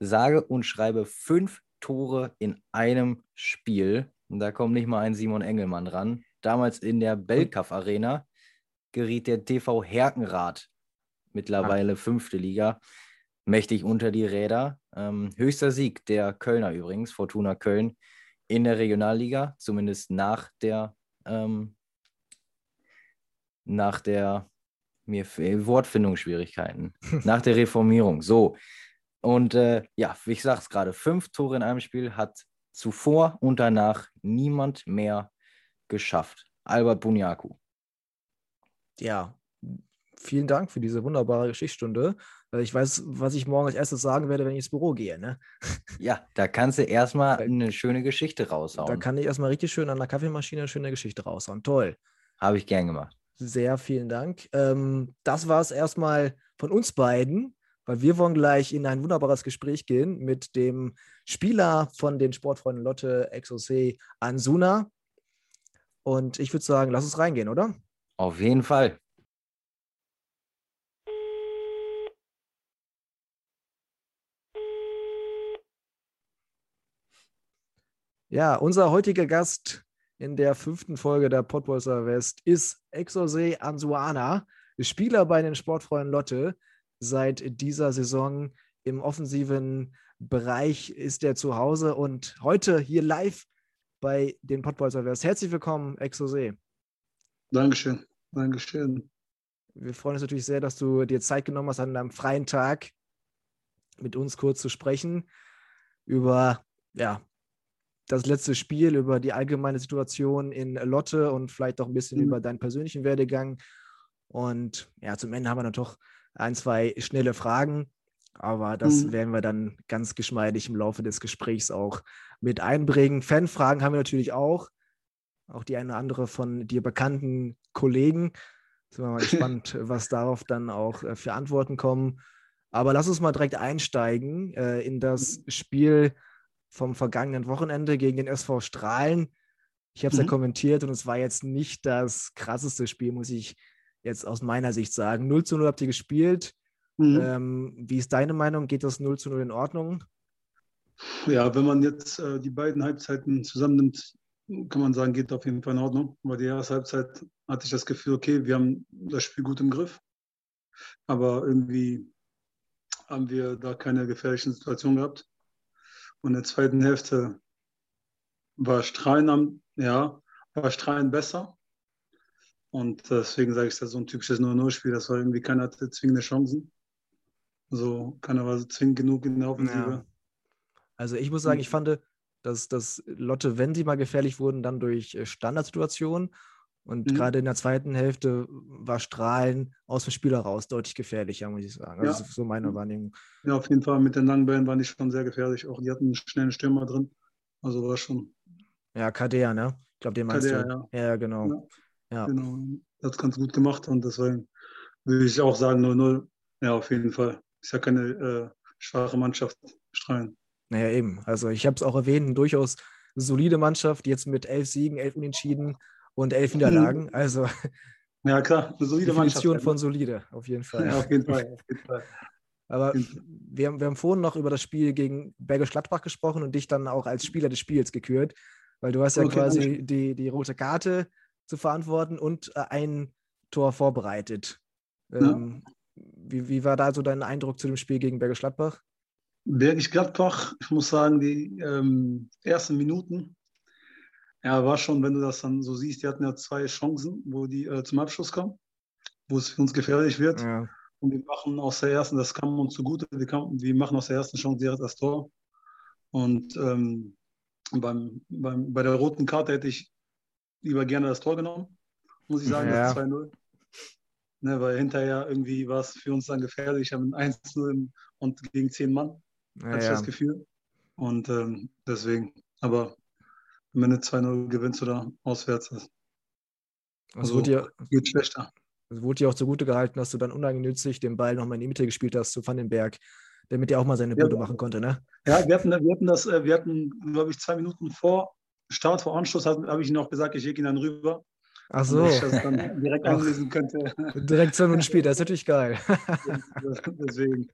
sage und schreibe fünf Tore in einem Spiel. Und da kommt nicht mal ein Simon Engelmann ran. Damals in der Belkaff Arena geriet der TV Herkenrath, mittlerweile fünfte Liga, mächtig unter die Räder. Ähm, höchster Sieg der Kölner übrigens, Fortuna Köln, in der Regionalliga, zumindest nach der ähm, nach der mir Wortfindungsschwierigkeiten, nach der Reformierung. So. Und äh, ja, wie ich sage es gerade, fünf Tore in einem Spiel hat zuvor und danach niemand mehr geschafft. Albert Bunyaku. Ja, vielen Dank für diese wunderbare Geschichtsstunde. Ich weiß, was ich morgen als erstes sagen werde, wenn ich ins Büro gehe. Ne? Ja, da kannst du erstmal eine schöne Geschichte raushauen. Da kann ich erstmal richtig schön an der Kaffeemaschine eine schöne Geschichte raushauen. Toll. Habe ich gern gemacht. Sehr vielen Dank. Ähm, das war es erstmal von uns beiden, weil wir wollen gleich in ein wunderbares Gespräch gehen mit dem Spieler von den Sportfreunden Lotte Exosé Ansuna. Und ich würde sagen, lass uns reingehen, oder? Auf jeden Fall. Ja, unser heutiger Gast in der fünften Folge der Podbolzer West ist Exose Ansuana, Spieler bei den Sportfreunden Lotte. Seit dieser Saison im offensiven Bereich ist er zu Hause und heute hier live bei den West. Herzlich willkommen, Exose. Dankeschön, Dankeschön. Wir freuen uns natürlich sehr, dass du dir Zeit genommen hast, an einem freien Tag mit uns kurz zu sprechen über ja, das letzte Spiel, über die allgemeine Situation in Lotte und vielleicht auch ein bisschen mhm. über deinen persönlichen Werdegang. Und ja, zum Ende haben wir noch ein, zwei schnelle Fragen, aber das mhm. werden wir dann ganz geschmeidig im Laufe des Gesprächs auch mit einbringen. Fanfragen haben wir natürlich auch, auch die eine oder andere von dir bekannten Kollegen. Sind wir mal gespannt, was darauf dann auch äh, für Antworten kommen. Aber lass uns mal direkt einsteigen äh, in das mhm. Spiel vom vergangenen Wochenende gegen den SV Strahlen. Ich habe es mhm. ja kommentiert und es war jetzt nicht das krasseste Spiel, muss ich jetzt aus meiner Sicht sagen. 0 zu 0 habt ihr gespielt. Mhm. Ähm, wie ist deine Meinung? Geht das 0 zu 0 in Ordnung? Ja, wenn man jetzt äh, die beiden Halbzeiten zusammennimmt, kann man sagen, geht auf jeden Fall in Ordnung. Weil die erste Halbzeit hatte ich das Gefühl, okay, wir haben das Spiel gut im Griff. Aber irgendwie haben wir da keine gefährlichen Situationen gehabt. Und in der zweiten Hälfte war Strahlen am, ja, war Strahlen besser. Und deswegen sage ich, das ist so ein typisches 0-0-Spiel. Das war irgendwie keiner hatte zwingende Chancen. So, keiner war so zwingend genug in der Offensive. Ja. Also ich muss sagen, ich fand, dass, dass Lotte, wenn sie mal gefährlich wurden, dann durch äh, Standardsituationen. Und mhm. gerade in der zweiten Hälfte war Strahlen aus dem Spiel heraus deutlich gefährlicher, muss ich sagen. Also ja. Das ist so meine Wahrnehmung. Ja, auf jeden Fall. Mit den langen Bällen waren die schon sehr gefährlich. Auch die hatten einen schnellen Stürmer drin. Also war schon. Ja, Kadea, ne? Ich glaube, den meinst Kadea, du. Ja, ja genau. Ja, ja. Genau. Hat ganz gut gemacht und deswegen würde ich auch sagen 0-0. Ja, auf jeden Fall. Ist ja keine äh, schwache Mannschaft, Strahlen. Naja, eben. Also ich habe es auch erwähnt, eine durchaus solide Mannschaft, jetzt mit elf Siegen, elf Unentschieden und elf Niederlagen. Mhm. Also ja, klar, eine solide Definition Mannschaft. von solide, auf jeden Fall. Ja, auf jeden Fall. Auf jeden Fall. Aber wir haben, wir haben vorhin noch über das Spiel gegen Bergisch Gladbach gesprochen und dich dann auch als Spieler des Spiels gekürt, weil du hast ja okay, quasi die, die rote Karte zu verantworten und äh, ein Tor vorbereitet. Ähm, ja. wie, wie war da so dein Eindruck zu dem Spiel gegen Bergisch Gladbach? Bergisch Gladbach, ich muss sagen, die ähm, ersten Minuten ja, war schon, wenn du das dann so siehst, die hatten ja zwei Chancen, wo die äh, zum Abschluss kommen, wo es für uns gefährlich wird. Ja. Und wir machen aus der ersten, das kam uns zugute, wir, kam, wir machen aus der ersten Chance direkt das Tor. Und ähm, beim, beim, bei der roten Karte hätte ich lieber gerne das Tor genommen, muss ich sagen, ja. das 2-0. Ne, weil hinterher irgendwie war es für uns dann gefährlich. Ich habe ein 1-0 und gegen 10 Mann, ja, hatte ich das Gefühl. Und ähm, deswegen, aber wenn du 2-0 gewinnst oder auswärts ist. Also wurde dir, geht schlechter. Es wurde dir auch zugute gehalten, dass du dann uneigennützig den Ball nochmal in die Mitte gespielt hast zu Vandenberg, damit er auch mal seine Bude ja, machen konnte, ne? Ja, wir hatten, wir hatten das, äh, wir hatten, glaube ich, zwei Minuten vor Start, vor Anschluss, habe ich auch gesagt, ich schicke ihn dann rüber. Ach so. ich das dann direkt anlesen könnte. Direkt zwei Minuten später, das ist natürlich geil. Deswegen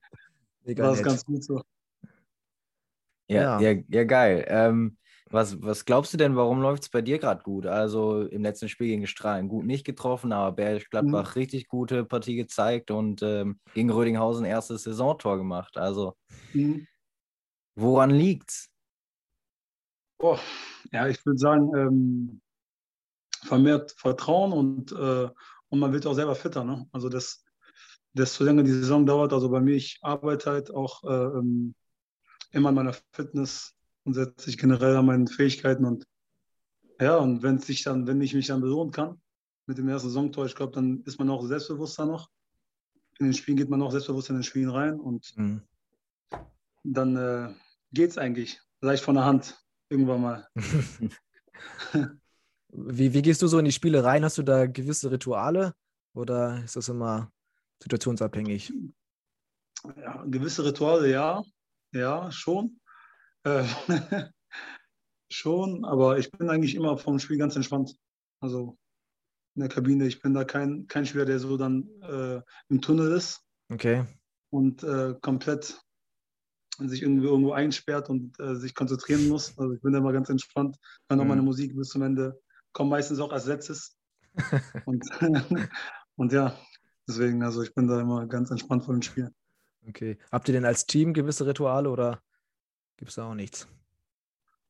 war es ganz gut so. Ja, ja, ja, ja geil. Ähm, was, was glaubst du denn, warum läuft es bei dir gerade gut? Also im letzten Spiel gegen Strahlen gut nicht getroffen, aber Bergisch Gladbach mhm. richtig gute Partie gezeigt und ähm, gegen Rödinghausen erstes Saisontor gemacht. Also mhm. woran liegt's? Oh, ja, ich würde sagen, ähm, vermehrt Vertrauen und, äh, und man wird auch selber fitter. Ne? Also das, desto länger die Saison dauert, also bei mir, ich arbeite halt auch äh, ähm, immer an meiner Fitness und setze sich generell an meinen Fähigkeiten und ja, und wenn sich dann, wenn ich mich dann belohnen kann mit dem ersten Saisontor, ich glaube, dann ist man auch selbstbewusster noch. In den Spielen geht man auch selbstbewusst in den Spielen rein und mhm. dann äh, geht es eigentlich leicht von der Hand irgendwann mal. wie, wie gehst du so in die Spiele rein? Hast du da gewisse Rituale oder ist das immer situationsabhängig? Ja, gewisse Rituale, ja. Ja, schon. Äh, schon, aber ich bin eigentlich immer vom Spiel ganz entspannt. Also in der Kabine. Ich bin da kein, kein Spieler, der so dann äh, im Tunnel ist. Okay. Und äh, komplett sich irgendwie irgendwo einsperrt und äh, sich konzentrieren muss. Also ich bin da immer ganz entspannt, höre noch mhm. meine Musik bis zum Ende, komme meistens auch als letztes. und, und ja, deswegen, also ich bin da immer ganz entspannt vor den Spielen. Okay. Habt ihr denn als Team gewisse Rituale oder gibt es da auch nichts?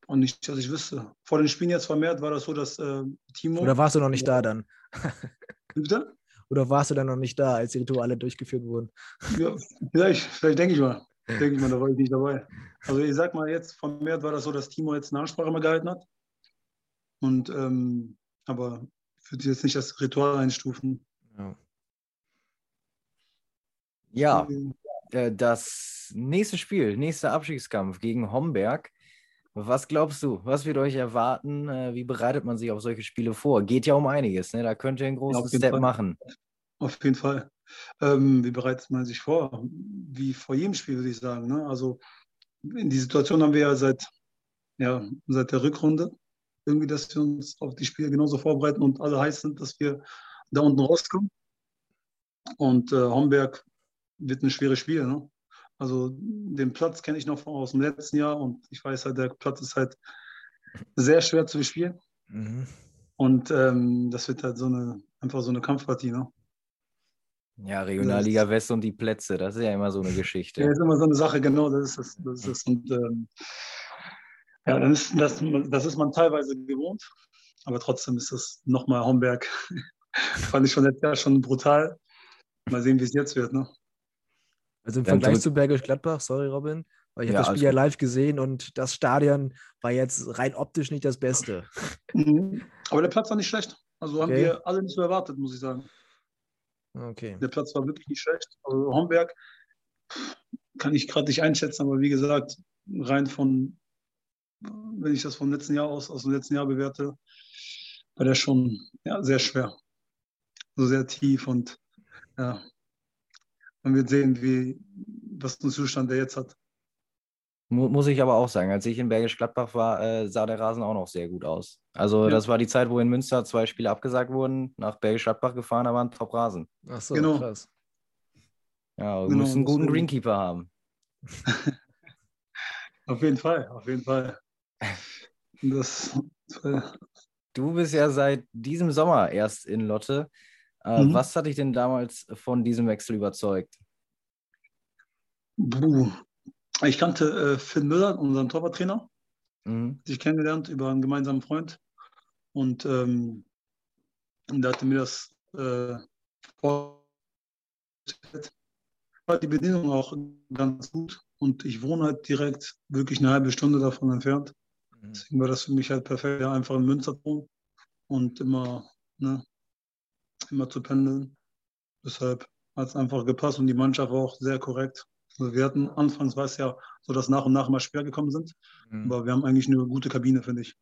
Und nicht, dass ich wüsste. Vor den Spielen jetzt vermehrt war das so, dass äh, Timo. Oder warst du noch nicht da dann? Bitte? Oder warst du dann noch nicht da, als die Rituale durchgeführt wurden? Ja, vielleicht, vielleicht denke ich mal. Denke ich mal, da war ich nicht dabei. Also ich sag mal jetzt, vermehrt war das so, dass Timo jetzt eine Ansprache mal gehalten hat. Und ähm, aber ich würde jetzt nicht das Ritual einstufen. Ja. Ja, äh, das nächste Spiel, nächster Abstiegskampf gegen Homberg. Was glaubst du, was wird euch erwarten? Äh, wie bereitet man sich auf solche Spiele vor? Geht ja um einiges, ne? da könnt ihr einen großen ja, Step Fall. machen. Auf jeden Fall. Ähm, wie bereitet man sich vor? Wie vor jedem Spiel, würde ich sagen. Ne? Also in die Situation haben wir ja seit, ja, seit der Rückrunde irgendwie, dass wir uns auf die Spiele genauso vorbereiten und alle heiß sind, dass wir da unten rauskommen. Und äh, Homberg wird ein schweres Spiel. Ne? Also den Platz kenne ich noch aus dem letzten Jahr und ich weiß halt, der Platz ist halt sehr schwer zu bespielen. Mhm. Und ähm, das wird halt so eine, einfach so eine Kampfpartie, ne? Ja, Regionalliga West und die Plätze, das ist ja immer so eine Geschichte. Ja, ist immer so eine Sache, genau, das ist das. das, ist. Und ähm, ja, dann ist, das, das ist man teilweise gewohnt, aber trotzdem ist das nochmal Homberg. Fand ich schon letztes Jahr schon brutal. Mal sehen, wie es jetzt wird, ne? Also im Vergleich zu Bergisch Gladbach, sorry Robin, weil ich ja, habe das Spiel ja live gesehen und das Stadion war jetzt rein optisch nicht das Beste. Mhm. Aber der Platz war nicht schlecht. Also haben okay. wir alle nicht so erwartet, muss ich sagen. Okay. Der Platz war wirklich nicht schlecht. Also Homberg kann ich gerade nicht einschätzen, aber wie gesagt, rein von, wenn ich das vom letzten Jahr aus, aus dem letzten Jahr bewerte, war der schon ja, sehr schwer. So sehr tief und ja, man wird sehen, wie, was den Zustand der jetzt hat. Muss ich aber auch sagen, als ich in Bergisch Gladbach war, äh, sah der Rasen auch noch sehr gut aus. Also ja. das war die Zeit, wo in Münster zwei Spiele abgesagt wurden, nach Bergisch Gladbach gefahren, da war ein Top-Rasen. Ach so, genau. krass. Ja, wir genau, müssen einen guten Greenkeeper haben. auf jeden Fall, auf jeden Fall. Das, äh, du bist ja seit diesem Sommer erst in Lotte. Äh, mhm. Was hat dich denn damals von diesem Wechsel überzeugt? Buh. Ich kannte äh, Finn Müller, unseren Torwarttrainer. Mhm. Ich kennengelernt über einen gemeinsamen Freund. Und ähm, der hatte mir das äh, vorgestellt. War die Bedienung auch ganz gut. Und ich wohne halt direkt wirklich eine halbe Stunde davon entfernt. Mhm. Deswegen war das für mich halt perfekt, ja, einfach in Münster wohnen und immer ne, immer zu pendeln. Deshalb hat es einfach gepasst und die Mannschaft war auch sehr korrekt. Also wir hatten anfangs war es ja so, dass nach und nach immer schwer gekommen sind. Mhm. Aber wir haben eigentlich eine gute Kabine, finde ich.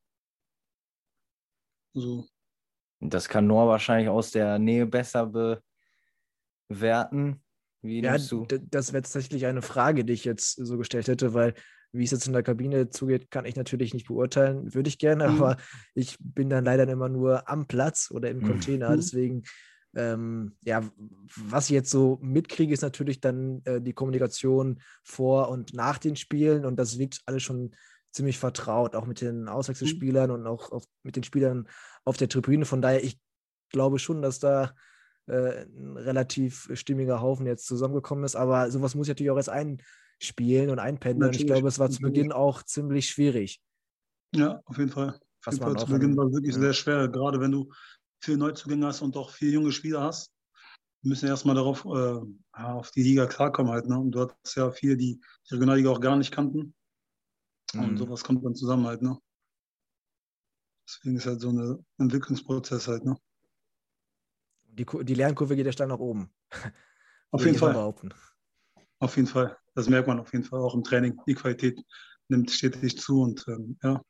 So. Das kann Noah wahrscheinlich aus der Nähe besser bewerten. Wie ja, du? das wäre tatsächlich eine Frage, die ich jetzt so gestellt hätte, weil wie es jetzt in der Kabine zugeht, kann ich natürlich nicht beurteilen. Würde ich gerne, mhm. aber ich bin dann leider immer nur am Platz oder im mhm. Container. Mhm. Deswegen, ähm, ja, was ich jetzt so mitkriege, ist natürlich dann äh, die Kommunikation vor und nach den Spielen und das wirkt alles schon ziemlich vertraut, auch mit den Auswechselspielern mhm. und auch auf, mit den Spielern auf der Tribüne. Von daher, ich glaube schon, dass da äh, ein relativ stimmiger Haufen jetzt zusammengekommen ist, aber sowas muss ich natürlich auch erst ein spielen und einpendeln. Natürlich. Ich glaube, es war zu Beginn auch ziemlich schwierig. Ja, auf jeden Fall. Auf jeden Fall zu Beginn war es wirklich ja. sehr schwer, gerade wenn du viele Neuzugänge hast und auch viele junge Spieler hast. Müssen erstmal darauf äh, auf die Liga klarkommen halt. Ne? Und du hattest ja viele, die die Regionalliga auch gar nicht kannten. Mhm. Und sowas kommt dann zusammen halt. Ne? Deswegen ist halt so ein Entwicklungsprozess halt. Ne? Die, die Lernkurve geht ja steil nach oben. Auf jeden Fall. Behaupten. Auf jeden Fall. Das merkt man auf jeden Fall auch im Training. Die Qualität nimmt stetig zu und ähm, ja,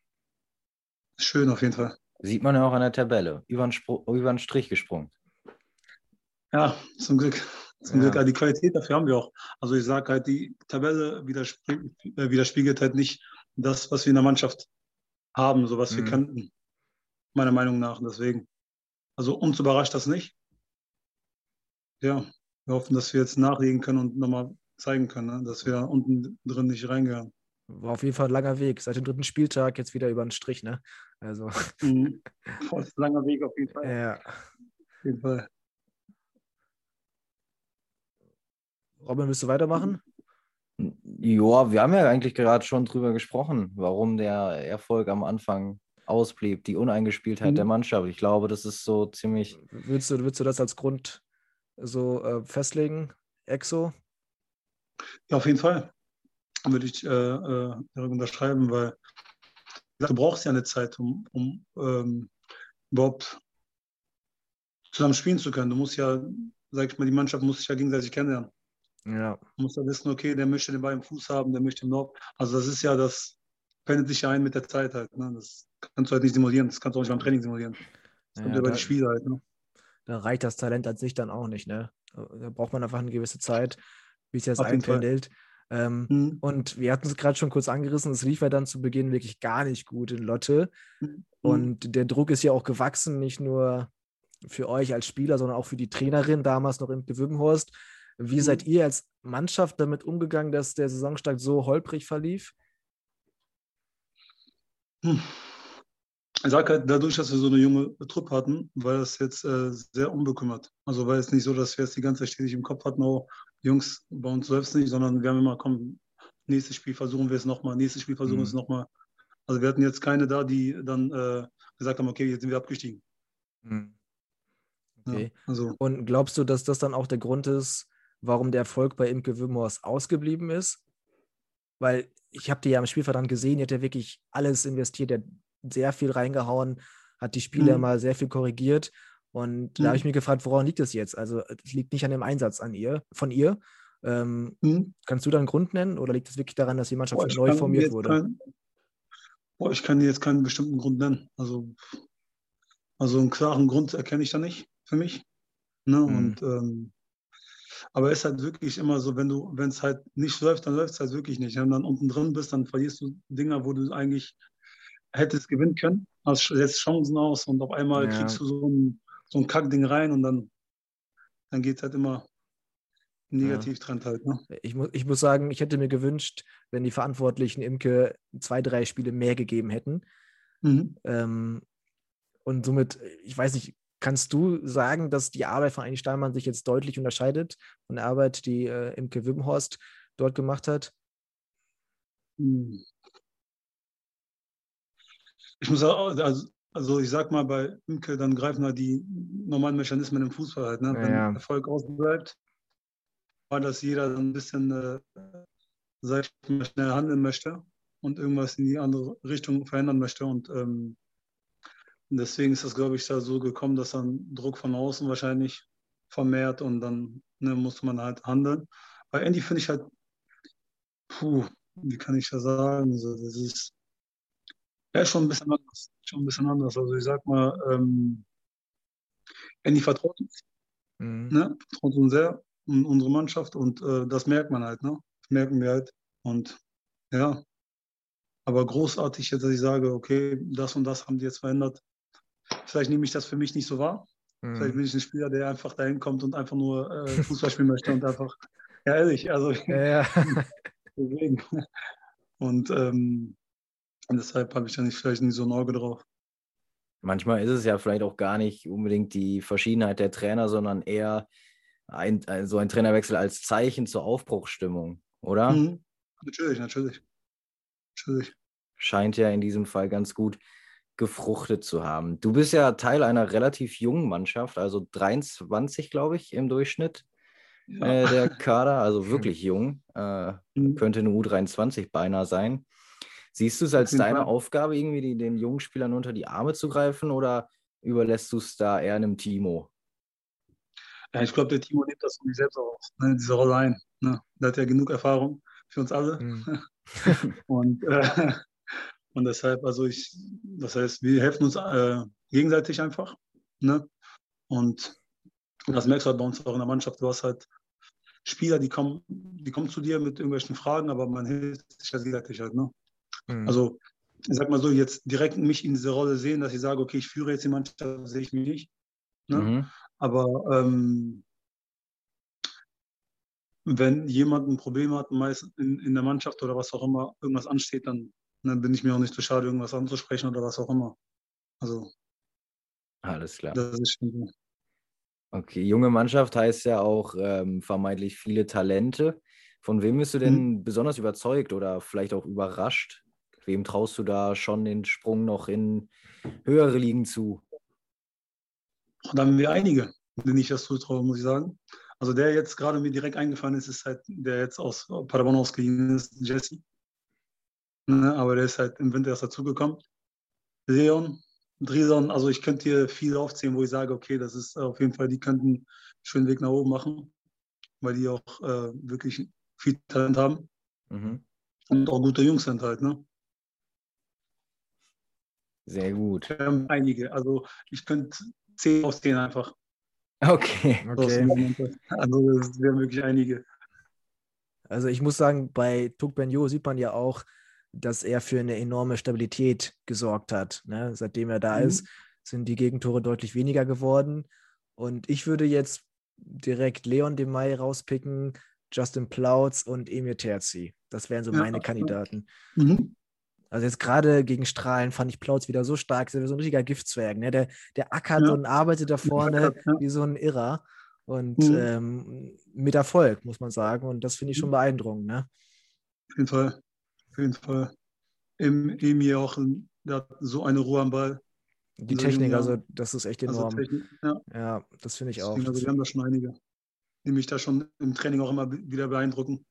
schön auf jeden Fall. Sieht man ja auch an der Tabelle. Über den, den Strich gesprungen. Ja, zum Glück. Zum ja. Glück. die Qualität dafür haben wir auch. Also ich sage halt, die Tabelle äh, widerspiegelt halt nicht das, was wir in der Mannschaft haben, so was mhm. wir könnten. Meiner Meinung nach. Deswegen Also uns überrascht das nicht. Ja, wir hoffen, dass wir jetzt nachlegen können und nochmal zeigen können, ne? dass wir unten drin nicht reingehören. War auf jeden Fall ein langer Weg. Seit dem dritten Spieltag jetzt wieder über den Strich, ne? Also. Mhm. Voll langer Weg auf jeden Fall. Ja. Auf jeden Fall. Robin, willst du weitermachen? Ja, wir haben ja eigentlich gerade schon drüber gesprochen, warum der Erfolg am Anfang ausblieb, die Uneingespieltheit mhm. der Mannschaft. Ich glaube, das ist so ziemlich. Willst du, willst du das als Grund so äh, festlegen, Exo? Ja, auf jeden Fall. Würde ich äh, äh, unterschreiben, weil du brauchst ja eine Zeit, um, um ähm, überhaupt zusammen spielen zu können. Du musst ja, sag ich mal, die Mannschaft muss sich ja gegenseitig kennenlernen. Ja. Du musst ja wissen, okay, der möchte den Ball im Fuß haben, der möchte im Lob. Also das ist ja, das pendelt sich ja ein mit der Zeit halt. Ne? Das kannst du halt nicht simulieren, das kannst du auch nicht beim Training simulieren. Das kommt ja, über die Spiele halt. Ne? Da reicht das Talent an sich dann auch nicht, ne? Da braucht man einfach eine gewisse Zeit, wie es jetzt einpendelt. Ähm, mhm. Und wir hatten es gerade schon kurz angerissen, es lief ja dann zu Beginn wirklich gar nicht gut in Lotte. Mhm. Und der Druck ist ja auch gewachsen, nicht nur für euch als Spieler, sondern auch für die Trainerin damals noch im Gewübenhorst. Wie mhm. seid ihr als Mannschaft damit umgegangen, dass der Saisonstart so holprig verlief? Hm. Ich sage halt, dadurch, dass wir so eine junge Truppe hatten, war das jetzt äh, sehr unbekümmert. Also war es nicht so, dass wir jetzt die ganze Zeit stetig im Kopf hatten, oh, Jungs, bei uns läuft es nicht, sondern wir haben immer, komm, nächstes Spiel versuchen wir es nochmal, nächstes Spiel versuchen wir mhm. es nochmal. Also wir hatten jetzt keine da, die dann äh, gesagt haben, okay, jetzt sind wir abgestiegen. Mhm. Okay. Ja, also. Und glaubst du, dass das dann auch der Grund ist, warum der Erfolg bei Imke Wimhorst ausgeblieben ist? Weil ich habe die ja im Spielvertrag gesehen, die hat ja wirklich alles investiert, der hat sehr viel reingehauen, hat die Spieler mhm. mal sehr viel korrigiert. Und mhm. da habe ich mir gefragt, woran liegt das jetzt? Also es liegt nicht an dem Einsatz an ihr, von ihr. Ähm, mhm. Kannst du da einen Grund nennen oder liegt es wirklich daran, dass die Mannschaft boah, neu formiert wurde? Kein, boah, ich kann dir jetzt keinen bestimmten Grund nennen. Also, also einen klaren Grund erkenne ich da nicht für mich. Ne? Mhm. Und ähm, aber es ist halt wirklich immer so, wenn du, wenn es halt nicht läuft, dann läuft es halt wirklich nicht. Wenn du dann unten drin bist, dann verlierst du Dinger, wo du eigentlich hättest gewinnen können, hast jetzt Chancen aus und auf einmal ja. kriegst du so ein, so ein Kackding rein und dann, dann geht es halt immer Negativtrend halt. Ne? Ich, mu ich muss sagen, ich hätte mir gewünscht, wenn die Verantwortlichen Imke zwei, drei Spiele mehr gegeben hätten. Mhm. Ähm, und somit, ich weiß nicht, Kannst du sagen, dass die Arbeit von Eini Steinmann sich jetzt deutlich unterscheidet von der Arbeit, die äh, Imke Wimhorst dort gemacht hat? Hm. Ich muss auch, also, also ich sag mal, bei Imke, dann greifen halt die normalen Mechanismen im Fußball halt. Ne? Wenn ja. Erfolg ausbleibt, weil das jeder so ein bisschen äh, sag ich mal, schnell handeln möchte und irgendwas in die andere Richtung verändern möchte. Und ähm, deswegen ist das, glaube ich, da so gekommen, dass dann Druck von außen wahrscheinlich vermehrt und dann ne, muss man halt handeln. Bei Andy finde ich halt, puh, wie kann ich das sagen? So, das ist ja schon ein bisschen anders. Schon ein bisschen anders. Also ich sag mal, ähm, Andy vertraut uns. Mhm. Ne? Vertraut uns sehr, und unsere Mannschaft und äh, das merkt man halt, ne? Das merken wir halt. Und ja, aber großartig, dass ich sage, okay, das und das haben die jetzt verändert. Vielleicht nehme ich das für mich nicht so wahr. Mhm. Vielleicht bin ich ein Spieler, der einfach dahin kommt und einfach nur äh, Fußball spielen möchte und einfach, ja, ehrlich, also ja, ja. deswegen. Und, ähm, und deshalb habe ich da nicht vielleicht nicht so ein Auge drauf. Manchmal ist es ja vielleicht auch gar nicht unbedingt die Verschiedenheit der Trainer, sondern eher ein, so ein Trainerwechsel als Zeichen zur Aufbruchsstimmung, oder? Mhm. Natürlich, natürlich. Natürlich. Scheint ja in diesem Fall ganz gut gefruchtet zu haben. Du bist ja Teil einer relativ jungen Mannschaft, also 23, glaube ich, im Durchschnitt ja. äh, der Kader, also wirklich jung. Äh, mhm. Könnte eine U23 beinahe sein. Siehst du es als deine Fall. Aufgabe, irgendwie die, den jungen Spielern unter die Arme zu greifen oder überlässt du es da eher einem Timo? Ja, ich glaube, der Timo nimmt das von sich selbst auch, ne, diese Rolle ein. Ne? Der hat ja genug Erfahrung für uns alle. Mhm. Und äh, und deshalb, also ich, das heißt, wir helfen uns äh, gegenseitig einfach. Ne? Und das merkst du halt bei uns auch in der Mannschaft. Du hast halt Spieler, die kommen, die kommen zu dir mit irgendwelchen Fragen, aber man hilft sich ja gegenseitig halt. Ne? Mhm. Also, ich sag mal so, jetzt direkt mich in diese Rolle sehen, dass ich sage, okay, ich führe jetzt die Mannschaft, sehe ich mich nicht. Ne? Mhm. Aber ähm, wenn jemand ein Problem hat, meist in, in der Mannschaft oder was auch immer, irgendwas ansteht, dann, dann bin ich mir auch nicht zu schade, irgendwas anzusprechen oder was auch immer. Also. Alles klar. Das ist schon. Okay, junge Mannschaft heißt ja auch ähm, vermeintlich viele Talente. Von wem bist du denn mhm. besonders überzeugt oder vielleicht auch überrascht? Wem traust du da schon den Sprung noch in höhere Ligen zu? Da haben wir einige, denen ich das zutraue, muss ich sagen. Also der jetzt gerade mir direkt eingefallen ist, ist halt der jetzt aus Paderborn ausgeliehen ist, Jesse. Ne, aber der ist halt im Winter erst dazugekommen. Leon, Drison, also ich könnte hier viel aufzählen, wo ich sage, okay, das ist auf jeden Fall, die könnten einen schönen Weg nach oben machen, weil die auch äh, wirklich viel Talent haben. Mhm. Und auch gute Jungs sind halt, ne? Sehr gut. Wir haben einige. Also ich könnte zehn aufzählen einfach. Okay. okay. Also es wären wirklich einige. Also ich muss sagen, bei Tuk Benjo sieht man ja auch, dass er für eine enorme Stabilität gesorgt hat. Ne? Seitdem er da mhm. ist, sind die Gegentore deutlich weniger geworden. Und ich würde jetzt direkt Leon de May rauspicken, Justin Plautz und Emir Terzi. Das wären so ja, meine Kandidaten. Mhm. Also jetzt gerade gegen Strahlen fand ich Plautz wieder so stark, ist so ein richtiger Giftzwerg. Ne? Der, der ackert ja. und arbeitet da vorne ja. wie so ein Irrer. Und mhm. ähm, mit Erfolg, muss man sagen. Und das finde ich schon mhm. beeindruckend. Ne? Auf jeden Fall. Auf jeden Fall. Im, Emir auch, der hat so eine Ruhe am Ball. Die also Technik, also das ist echt also enorm. Also Technik, ja. ja. das finde ich auch. Also wir haben da schon einige, die mich da schon im Training auch immer wieder beeindrucken.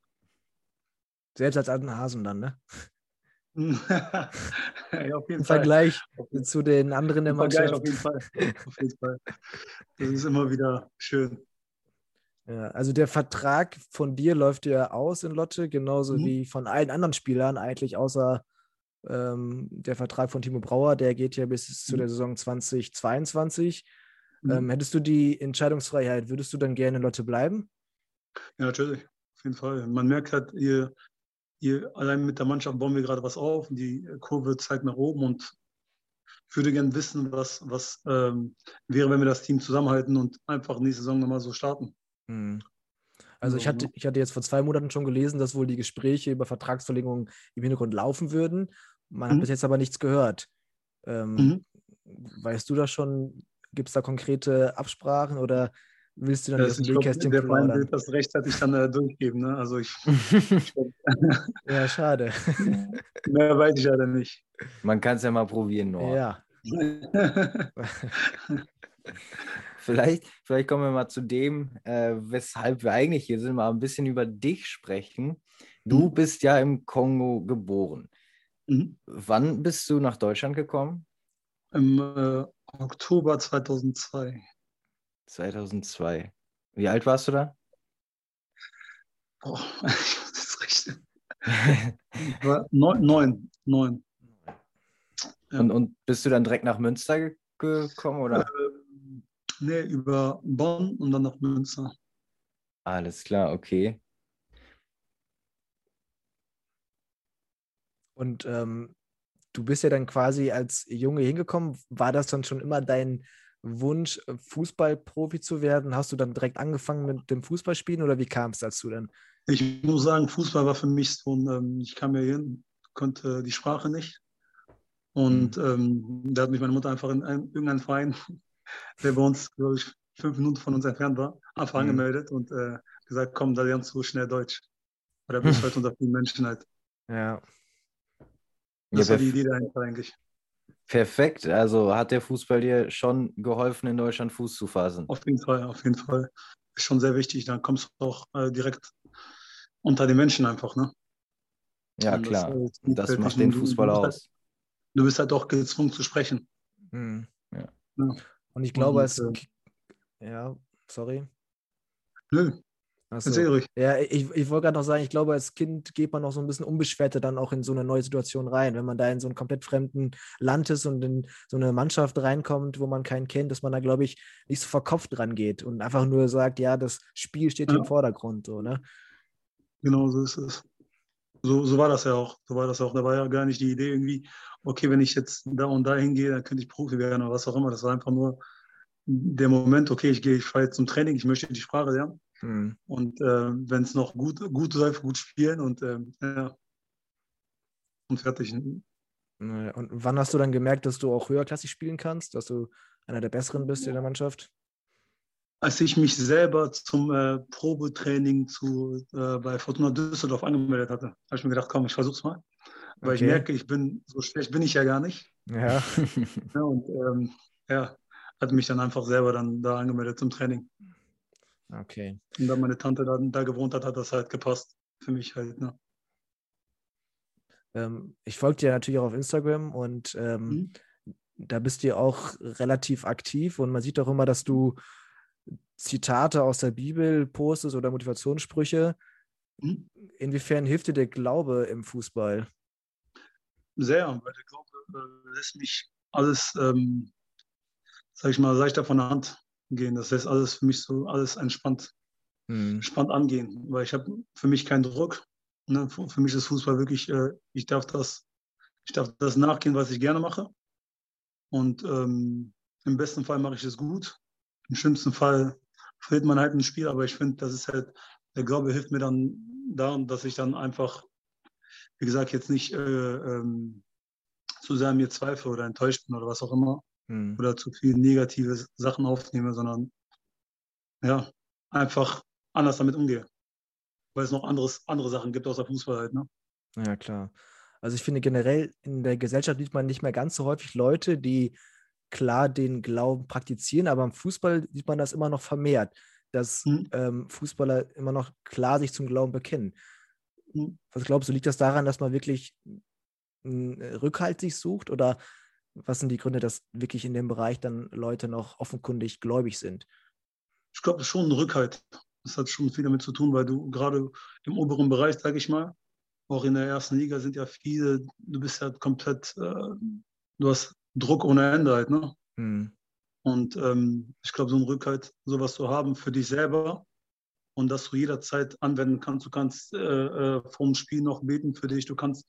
Selbst als alten Hasen dann, ne? ja, Im Fall. Vergleich zu den anderen der Mannschaft. Auf jeden, Fall. auf jeden Fall. Das ist immer wieder schön. Ja, also der Vertrag von dir läuft ja aus in Lotte, genauso mhm. wie von allen anderen Spielern eigentlich, außer ähm, der Vertrag von Timo Brauer, der geht ja bis mhm. zu der Saison 2022. Mhm. Ähm, hättest du die Entscheidungsfreiheit, würdest du dann gerne in Lotte bleiben? Ja, natürlich, auf jeden Fall. Man merkt halt, ihr, ihr allein mit der Mannschaft bauen wir gerade was auf, die Kurve zeigt nach oben und ich würde gerne wissen, was, was ähm, wäre, wenn wir das Team zusammenhalten und einfach nächste Saison nochmal so starten. Mhm. Also ich hatte, ich hatte jetzt vor zwei Monaten schon gelesen, dass wohl die Gespräche über Vertragsverlängerungen im Hintergrund laufen würden. Man mhm. hat bis jetzt aber nichts gehört. Ähm, mhm. Weißt du da schon, gibt es da konkrete Absprachen oder willst du dann das aus dem Nähkästchen Der Verein wird das rechtzeitig dann äh, durchgeben. Ne? Also ich, ja, schade. Mehr weiß ich leider nicht. Man kann es ja mal probieren, Noah. Ja. vielleicht, vielleicht kommen wir mal zu dem, äh, weshalb wir eigentlich hier sind, mal ein bisschen über dich sprechen. Du mhm. bist ja im Kongo geboren. Mhm. Wann bist du nach Deutschland gekommen? Im äh, Oktober 2002. 2002. Wie alt warst du da? Boah, ich muss das rechnen. ich war neun. neun, neun. Ja. Und, und bist du dann direkt nach Münster gekommen? Oder? Ähm, nee, über Bonn und dann nach Münster. Alles klar, okay. Und ähm, du bist ja dann quasi als Junge hingekommen. War das dann schon immer dein Wunsch, Fußballprofi zu werden? Hast du dann direkt angefangen mit dem Fußballspielen oder wie kam es dazu dann? Ich muss sagen, Fußball war für mich so ein, ähm, ich kam ja hin, konnte die Sprache nicht. Und mhm. ähm, da hat mich meine Mutter einfach in einen, irgendeinen Verein, der bei uns, glaube ich, fünf Minuten von uns entfernt war, einfach mhm. angemeldet und äh, gesagt, komm, da lernst du schnell Deutsch. Oder bist mhm. halt unter vielen Menschen halt. Ja. Das ja, war die Idee dahinter eigentlich. Perfekt. Also hat der Fußball dir schon geholfen, in Deutschland Fuß zu fassen? Auf jeden Fall, auf jeden Fall. Ist schon sehr wichtig. Dann kommst du auch äh, direkt unter die Menschen einfach, ne? Ja, Und klar. Das, äh, das macht den Fußball du, du aus. Halt, du bist halt auch gezwungen zu sprechen. Mhm. Ja. ja. Und ich glaube, Und, als. Äh, ja, sorry. Nö, so. Ja, ich, ich wollte gerade noch sagen, ich glaube, als Kind geht man noch so ein bisschen unbeschwerter dann auch in so eine neue Situation rein. Wenn man da in so einen komplett fremden Land ist und in so eine Mannschaft reinkommt, wo man keinen kennt, dass man da, glaube ich, nicht so verkopft dran geht und einfach nur sagt, ja, das Spiel steht ja. im Vordergrund. So, ne? Genau, so ist es. So, so war das ja auch. So war das auch. Da war ja gar nicht die Idee irgendwie, okay, wenn ich jetzt da und da hingehe, dann könnte ich Profi werden oder was auch immer. Das war einfach nur, der Moment, okay, ich gehe, ich fahre jetzt zum Training, ich möchte die Sprache lernen. Mhm. Und äh, wenn es noch gut, gut läuft, gut spielen und äh, ja. Und fertig. Und wann hast du dann gemerkt, dass du auch höherklassig spielen kannst, dass du einer der Besseren bist in der Mannschaft? Als ich mich selber zum äh, Probetraining zu, äh, bei Fortuna Düsseldorf angemeldet hatte, habe ich mir gedacht, komm, ich versuch's mal. Weil okay. ich merke, ich bin, so schlecht bin ich ja gar nicht. Ja. ja und ähm, ja, hatte mich dann einfach selber dann da angemeldet zum Training. Okay. Und da meine Tante da, da gewohnt hat, hat das halt gepasst. Für mich halt, ne? Ähm, ich folge dir natürlich auch auf Instagram und ähm, mhm. da bist du auch relativ aktiv und man sieht auch immer, dass du Zitate aus der Bibel postest oder Motivationssprüche. Mhm. Inwiefern hilft dir der Glaube im Fußball? Sehr, weil der Glaube äh, lässt mich alles, ähm, sag ich mal, leichter von der Hand gehen. Das lässt alles für mich so alles entspannt, mhm. entspannt angehen, weil ich habe für mich keinen Druck. Ne? Für, für, mich ist Fußball wirklich, äh, ich darf das, ich darf das nachgehen, was ich gerne mache. Und ähm, im besten Fall mache ich es gut. Im schlimmsten Fall verliert man halt ein Spiel, aber ich finde, das ist halt, der Glaube hilft mir dann daran, dass ich dann einfach, wie gesagt, jetzt nicht äh, ähm, zu sehr mir zweifle oder enttäuscht bin oder was auch immer mhm. oder zu viel negative Sachen aufnehme, sondern ja, einfach anders damit umgehe. Weil es noch anderes, andere Sachen gibt außer Fußball halt, ne? Ja, klar. Also ich finde generell in der Gesellschaft sieht man nicht mehr ganz so häufig Leute, die klar den Glauben praktizieren, aber im Fußball sieht man das immer noch vermehrt, dass mhm. ähm, Fußballer immer noch klar sich zum Glauben bekennen. Mhm. Was glaubst du, liegt das daran, dass man wirklich einen Rückhalt sich sucht oder was sind die Gründe, dass wirklich in dem Bereich dann Leute noch offenkundig gläubig sind? Ich glaube, das ist schon ein Rückhalt. Das hat schon viel damit zu tun, weil du gerade im oberen Bereich, sage ich mal, auch in der ersten Liga sind ja viele, du bist ja komplett, äh, du hast Druck ohne Ende halt, ne? Mhm. Und ähm, ich glaube, so ein Rückhalt, sowas zu haben für dich selber und dass du jederzeit anwenden kannst. Du kannst äh, äh, vom Spiel noch beten für dich, du kannst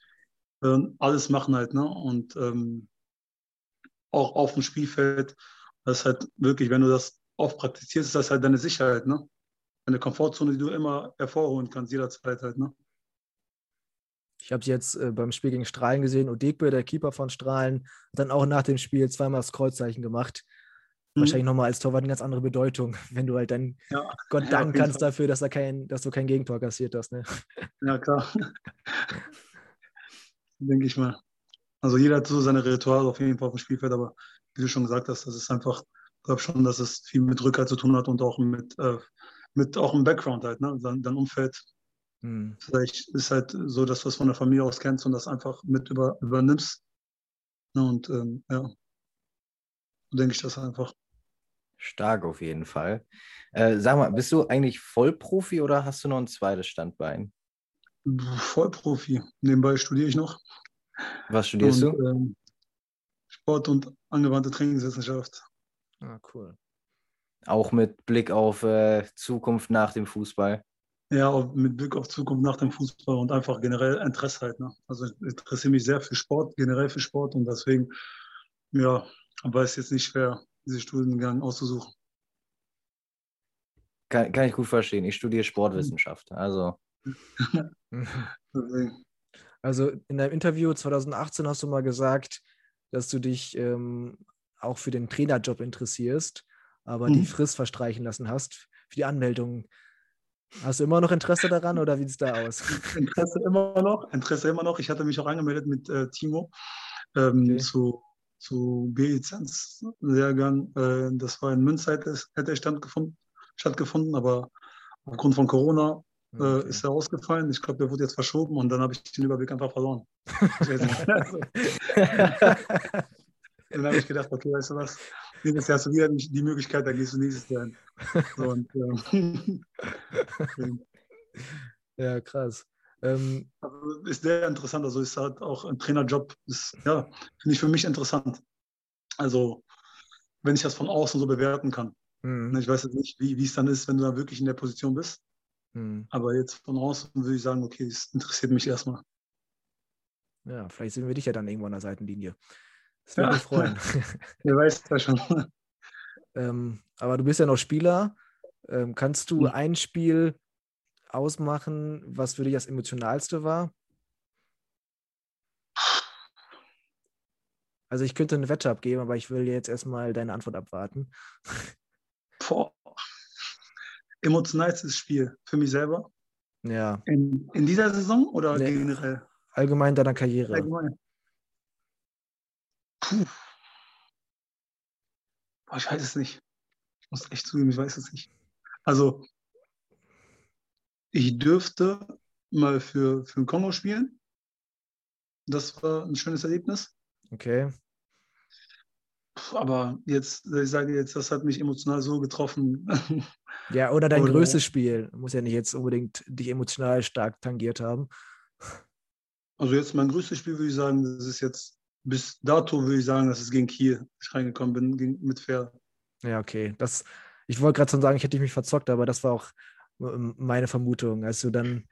äh, alles machen halt, ne? Und ähm, auch auf dem Spielfeld, das ist halt wirklich, wenn du das oft praktizierst, ist das halt deine Sicherheit, ne? Eine Komfortzone, die du immer hervorholen kannst, jederzeit halt, ne? Ich habe es jetzt äh, beim Spiel gegen Strahlen gesehen. Odekbe, der Keeper von Strahlen, hat dann auch nach dem Spiel zweimal das Kreuzzeichen gemacht. Mhm. Wahrscheinlich nochmal als Torwart eine ganz andere Bedeutung, wenn du halt dann ja. Gott danken ja, kannst Fall. dafür, dass, er kein, dass du kein Gegentor kassiert hast. Ne? Ja, klar. Denke ich mal. Also jeder hat so seine Rituale auf jeden Fall auf dem Spielfeld, aber wie du schon gesagt hast, das ist einfach, ich glaube schon, dass es viel mit Rückhalt zu tun hat und auch mit, äh, mit auch im Background halt, ne? Dein, dein Umfeld, hm. Vielleicht ist halt so, dass du es von der Familie aus kennst und das einfach mit über, übernimmst. Ne, und ähm, ja, so denke ich das einfach. Stark auf jeden Fall. Äh, sag mal, bist du eigentlich Vollprofi oder hast du noch ein zweites Standbein? Vollprofi. Nebenbei studiere ich noch. Was studierst und, du? Ähm, Sport und angewandte Trainingswissenschaft. Ah, cool. Auch mit Blick auf äh, Zukunft nach dem Fußball. Ja, mit Blick auf Zukunft nach dem Fußball und einfach generell Interesse halt. Ne? Also ich interessiere mich sehr für Sport, generell für Sport und deswegen, ja, war es jetzt nicht schwer, diesen Studiengang auszusuchen. Kann, kann ich gut verstehen. Ich studiere Sportwissenschaft. Also. also in deinem Interview 2018 hast du mal gesagt, dass du dich ähm, auch für den Trainerjob interessierst, aber hm. die Frist verstreichen lassen hast für die Anmeldung. Hast du immer noch Interesse daran oder wie sieht es da aus? Interesse immer noch, Interesse immer noch. Ich hatte mich auch angemeldet mit äh, Timo ähm, okay. zu, zu B-Lizenz-Lehrgang. Äh, das war in Münster, hätte, hätte stattgefunden, stattgefunden, aber aufgrund von Corona okay. ist er ausgefallen. Ich glaube, der wurde jetzt verschoben und dann habe ich den Überblick einfach verloren. dann habe ich gedacht, okay, weißt du was, nächstes Jahr hast du wieder die Möglichkeit, dann gehst du nächstes Jahr hin. So, und, ähm, ja, krass. Ähm, also ist sehr interessant. Also ist halt auch ein Trainerjob, ist, ja, finde ich für mich interessant. Also, wenn ich das von außen so bewerten kann. Mhm. Ich weiß jetzt nicht, wie, wie es dann ist, wenn du da wirklich in der Position bist. Mhm. Aber jetzt von außen würde ich sagen, okay, es interessiert mich erstmal. Ja, vielleicht sehen wir dich ja dann irgendwo an der Seitenlinie. Das würde ja. mich freuen. Wer weiß das schon. Ähm, aber du bist ja noch Spieler. Ähm, kannst du mhm. ein Spiel ausmachen, was für dich das emotionalste war? Also ich könnte eine Wette abgeben, aber ich will jetzt erstmal deine Antwort abwarten. Boah. Emotionalstes Spiel für mich selber? Ja. In, in dieser Saison oder nee, generell? Allgemein deiner Karriere. Allgemein. Puh. Boah, ich weiß es nicht. Ich muss echt zugeben, ich weiß es nicht. Also, ich dürfte mal für, für den Kongo spielen. Das war ein schönes Erlebnis. Okay. Aber jetzt, ich sage jetzt, das hat mich emotional so getroffen. Ja, oder dein oder, größtes Spiel. Muss ja nicht jetzt unbedingt dich emotional stark tangiert haben. Also jetzt mein größtes Spiel würde ich sagen, das ist jetzt bis dato würde ich sagen, dass es gegen Kiel ich reingekommen bin mit Fair. Ja, okay. Das, ich wollte gerade schon sagen, ich hätte mich verzockt, aber das war auch meine Vermutung, als du dann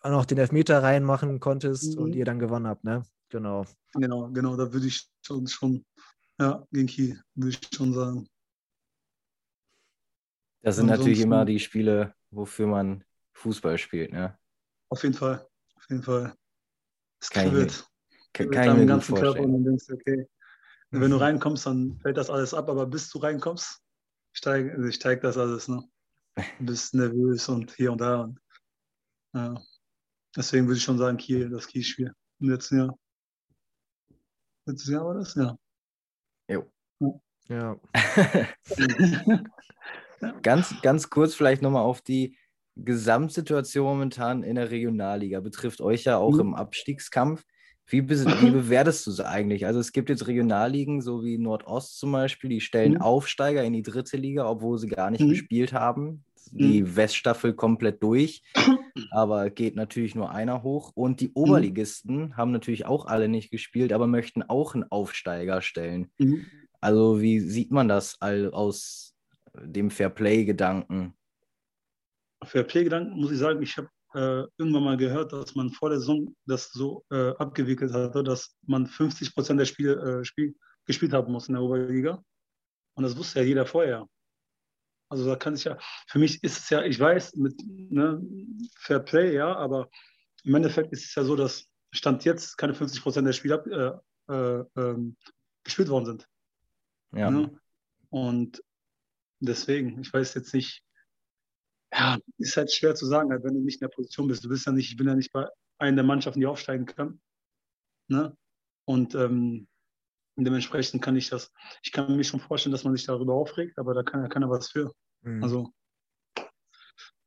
auch noch den Elfmeter reinmachen konntest mhm. und ihr dann gewonnen habt, ne? Genau. Genau, genau, da würde ich schon, schon ja, gegen Kiel, würde ich schon sagen. Das sind natürlich immer die Spiele, wofür man Fußball spielt, ne? Auf jeden Fall, auf jeden Fall. Es kann kribbelt. Ich kann, kann ich mir ganzen vorstellen. Körper und dann denkst du, okay, mhm. wenn du reinkommst, dann fällt das alles ab, aber bis du reinkommst, steigt also steig das alles, ne? Du bist nervös und hier und da. Und, ja. Deswegen würde ich schon sagen, Kiel, das Kiel-Spiel im letzten Jahr. Letztes Jahr war das? Ja. Jo. Ja. ganz, ganz kurz vielleicht nochmal auf die Gesamtsituation momentan in der Regionalliga. Betrifft euch ja auch mhm. im Abstiegskampf. Wie, be wie bewertest du es eigentlich? Also es gibt jetzt Regionalligen, so wie Nordost zum Beispiel, die stellen mhm. Aufsteiger in die dritte Liga, obwohl sie gar nicht mhm. gespielt haben. Die mhm. Weststaffel komplett durch, aber geht natürlich nur einer hoch. Und die mhm. Oberligisten haben natürlich auch alle nicht gespielt, aber möchten auch einen Aufsteiger stellen. Mhm. Also wie sieht man das all aus dem Fairplay-Gedanken? Fairplay-Gedanken muss ich sagen, ich habe äh, irgendwann mal gehört, dass man vor der Saison das so äh, abgewickelt hatte, dass man 50 Prozent der Spiele äh, Spiel, gespielt haben muss in der Oberliga. Und das wusste ja jeder vorher. Also da kann sich ja, für mich ist es ja, ich weiß, mit ne, Fair Play, ja, aber im Endeffekt ist es ja so, dass Stand jetzt keine 50 Prozent der Spiele äh, äh, ähm, gespielt worden sind. Ja. Ne? Und deswegen, ich weiß jetzt nicht, ja, ist halt schwer zu sagen, halt, wenn du nicht in der Position bist. Du bist ja nicht, ich bin ja nicht bei einer der Mannschaften, die aufsteigen kann. Ne? Und ähm, dementsprechend kann ich das, ich kann mir schon vorstellen, dass man sich darüber aufregt, aber da kann ja keiner was für. Mhm. Also.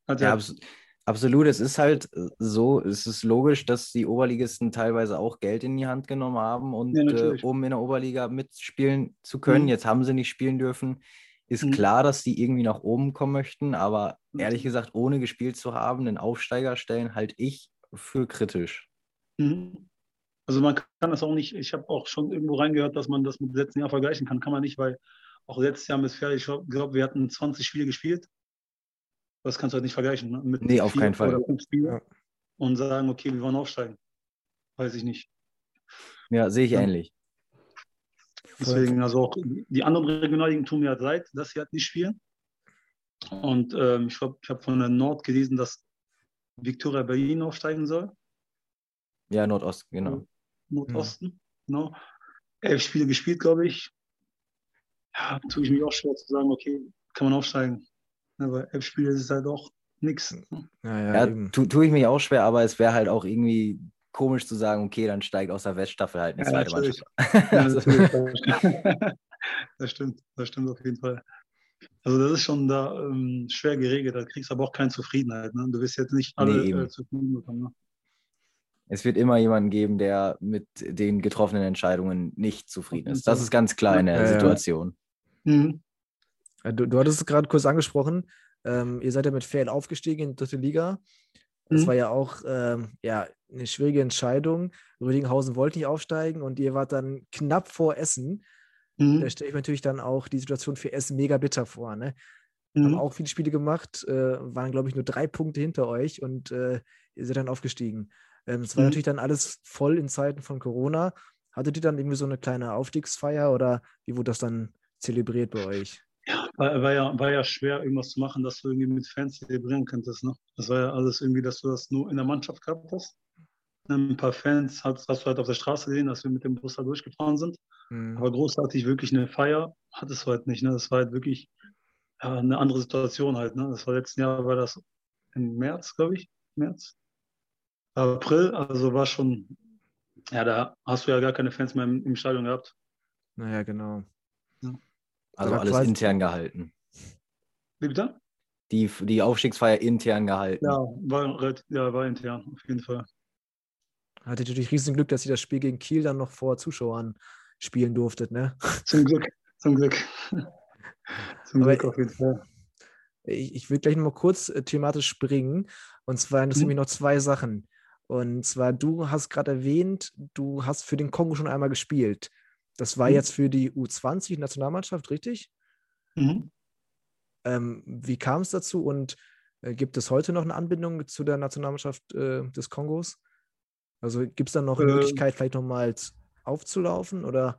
ja, ja abs absolut. Es ist halt so, es ist logisch, dass die Oberligisten teilweise auch Geld in die Hand genommen haben und ja, äh, um in der Oberliga mitspielen zu können. Mhm. Jetzt haben sie nicht spielen dürfen ist mhm. klar, dass die irgendwie nach oben kommen möchten, aber ehrlich gesagt, ohne gespielt zu haben, den Aufsteiger stellen, halte ich für kritisch. Mhm. Also man kann das auch nicht, ich habe auch schon irgendwo reingehört, dass man das mit letzten Jahr vergleichen kann. Kann man nicht, weil auch letztes Jahr Fertig, ich glaube, wir hatten 20 Spiele gespielt. Das kannst du halt nicht vergleichen. Ne? Mit nee, auf keinen Fall. Ja. Und sagen, okay, wir wollen aufsteigen. Weiß ich nicht. Ja, sehe ich ja. ähnlich. Deswegen, also auch die anderen Regionalligen tun mir halt leid, dass sie halt nicht spielen. Und ähm, ich habe ich hab von der Nord gelesen, dass Viktoria Berlin aufsteigen soll. Ja, Nordost, genau. Nordosten, ja. genau. Elf Spiele gespielt, glaube ich. Ja, tue ich mich auch schwer zu sagen, okay, kann man aufsteigen. Aber elf Spiele ist halt auch nichts. Ja, ja, ja tue tu ich mich auch schwer, aber es wäre halt auch irgendwie komisch zu sagen, okay, dann steigt aus der Weststaffel halt eine zweite Mannschaft. Ja, das stimmt, das stimmt auf jeden Fall. Also das ist schon da ähm, schwer geregelt, da kriegst du aber auch keine Zufriedenheit. Ne? Du wirst jetzt nicht alle nee, äh, zufrieden bekommen. Ne? Es wird immer jemanden geben, der mit den getroffenen Entscheidungen nicht zufrieden ist. Das ist ganz klar in der ja, Situation. Mhm. Du, du hattest es gerade kurz angesprochen. Ähm, ihr seid ja mit Fail aufgestiegen in die dritte Liga. Das mhm. war ja auch ähm, ja, eine schwierige Entscheidung. Rödinghausen wollte nicht aufsteigen und ihr wart dann knapp vor Essen. Mhm. Da stelle ich mir natürlich dann auch die Situation für Essen mega bitter vor. Ne? Mhm. Haben auch viele Spiele gemacht, äh, waren, glaube ich, nur drei Punkte hinter euch und äh, ihr seid dann aufgestiegen. Ähm, es war mhm. natürlich dann alles voll in Zeiten von Corona. Hattet ihr dann irgendwie so eine kleine Aufstiegsfeier oder wie wurde das dann zelebriert bei euch? War, war, ja, war ja schwer, irgendwas zu machen, dass du irgendwie mit Fans zelebrieren könntest. Ne? Das war ja alles irgendwie, dass du das nur in der Mannschaft gehabt hast. Ein paar Fans hast, hast du halt auf der Straße gesehen, dass wir mit dem Bus da durchgefahren sind. Mhm. Aber großartig wirklich eine Feier hattest du halt nicht. Ne? Das war halt wirklich ja, eine andere Situation halt. Ne? Das war letzten Jahr, war das im März, glaube ich. März. April, also war schon, ja, da hast du ja gar keine Fans mehr im, im Stadion gehabt. Naja, genau. Ja. Also alles intern gehalten. Wie bitte? Die, die Aufstiegsfeier intern gehalten. Ja war, ja, war intern, auf jeden Fall. Hattet natürlich riesen Glück, dass ihr das Spiel gegen Kiel dann noch vor Zuschauern spielen durftet, ne? Zum Glück, zum Glück. zum Aber Glück auf jeden Fall. Ich, ich will gleich noch mal kurz äh, thematisch springen. Und zwar interessieren mhm. mich noch zwei Sachen. Und zwar, du hast gerade erwähnt, du hast für den Kongo schon einmal gespielt. Das war mhm. jetzt für die U20-Nationalmannschaft, richtig? Mhm. Ähm, wie kam es dazu und äh, gibt es heute noch eine Anbindung zu der Nationalmannschaft äh, des Kongos? Also gibt es da noch eine äh, Möglichkeit, vielleicht nochmal aufzulaufen oder?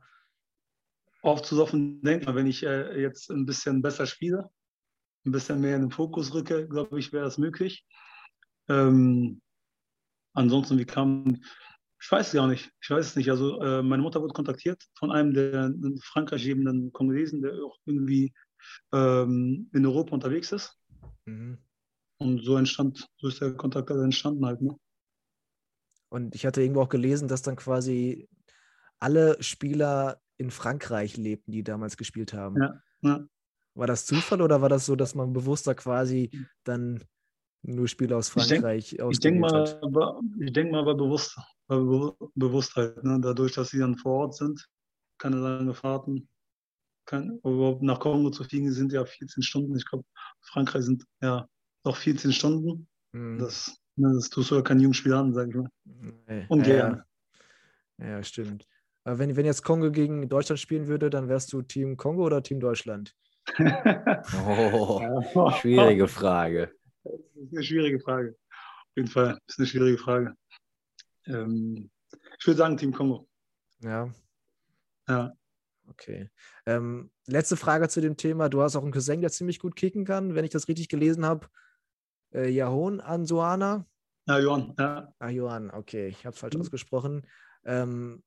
Aufzulaufen, denke mal, wenn ich äh, jetzt ein bisschen besser spiele, ein bisschen mehr in den Fokus rücke, glaube ich, wäre das möglich. Ähm, ansonsten, wie kam, ich weiß es gar nicht. Ich weiß es nicht. Also äh, meine Mutter wurde kontaktiert von einem der in Frankreich lebenden Kongolesen, der auch irgendwie ähm, in Europa unterwegs ist. Mhm. Und so entstand, so ist der Kontakt also entstanden halt. Ne? Und ich hatte irgendwo auch gelesen, dass dann quasi alle Spieler in Frankreich lebten, die damals gespielt haben. Ja, ja. War das Zufall oder war das so, dass man bewusster quasi dann nur Spieler aus Frankreich Ich denke denk mal, denk mal, war bewusst, war Bewusstheit. Ne? Dadurch, dass sie dann vor Ort sind, keine lange Fahrten. Kein, überhaupt nach Kongo zu fliegen sind ja 14 Stunden. Ich glaube, Frankreich sind ja noch 14 Stunden. Mhm. Das, ne, das tust du ja keinen Jungspieler an, sage ich mal. Nee. Ungern. Ja, ja, stimmt. Aber wenn, wenn jetzt Kongo gegen Deutschland spielen würde, dann wärst du Team Kongo oder Team Deutschland? oh, schwierige Frage. Das ist eine schwierige Frage. Auf jeden Fall, das ist eine schwierige Frage. Ähm, ich würde sagen Team Kongo. Ja. Ja. Okay. Ähm, letzte Frage zu dem Thema. Du hast auch einen Cousin, der ziemlich gut kicken kann, wenn ich das richtig gelesen habe. Äh, Jahon Ansuana. Ja, Johann, ja. Ah, Johann, okay, ich habe es falsch mhm. ausgesprochen. Ähm,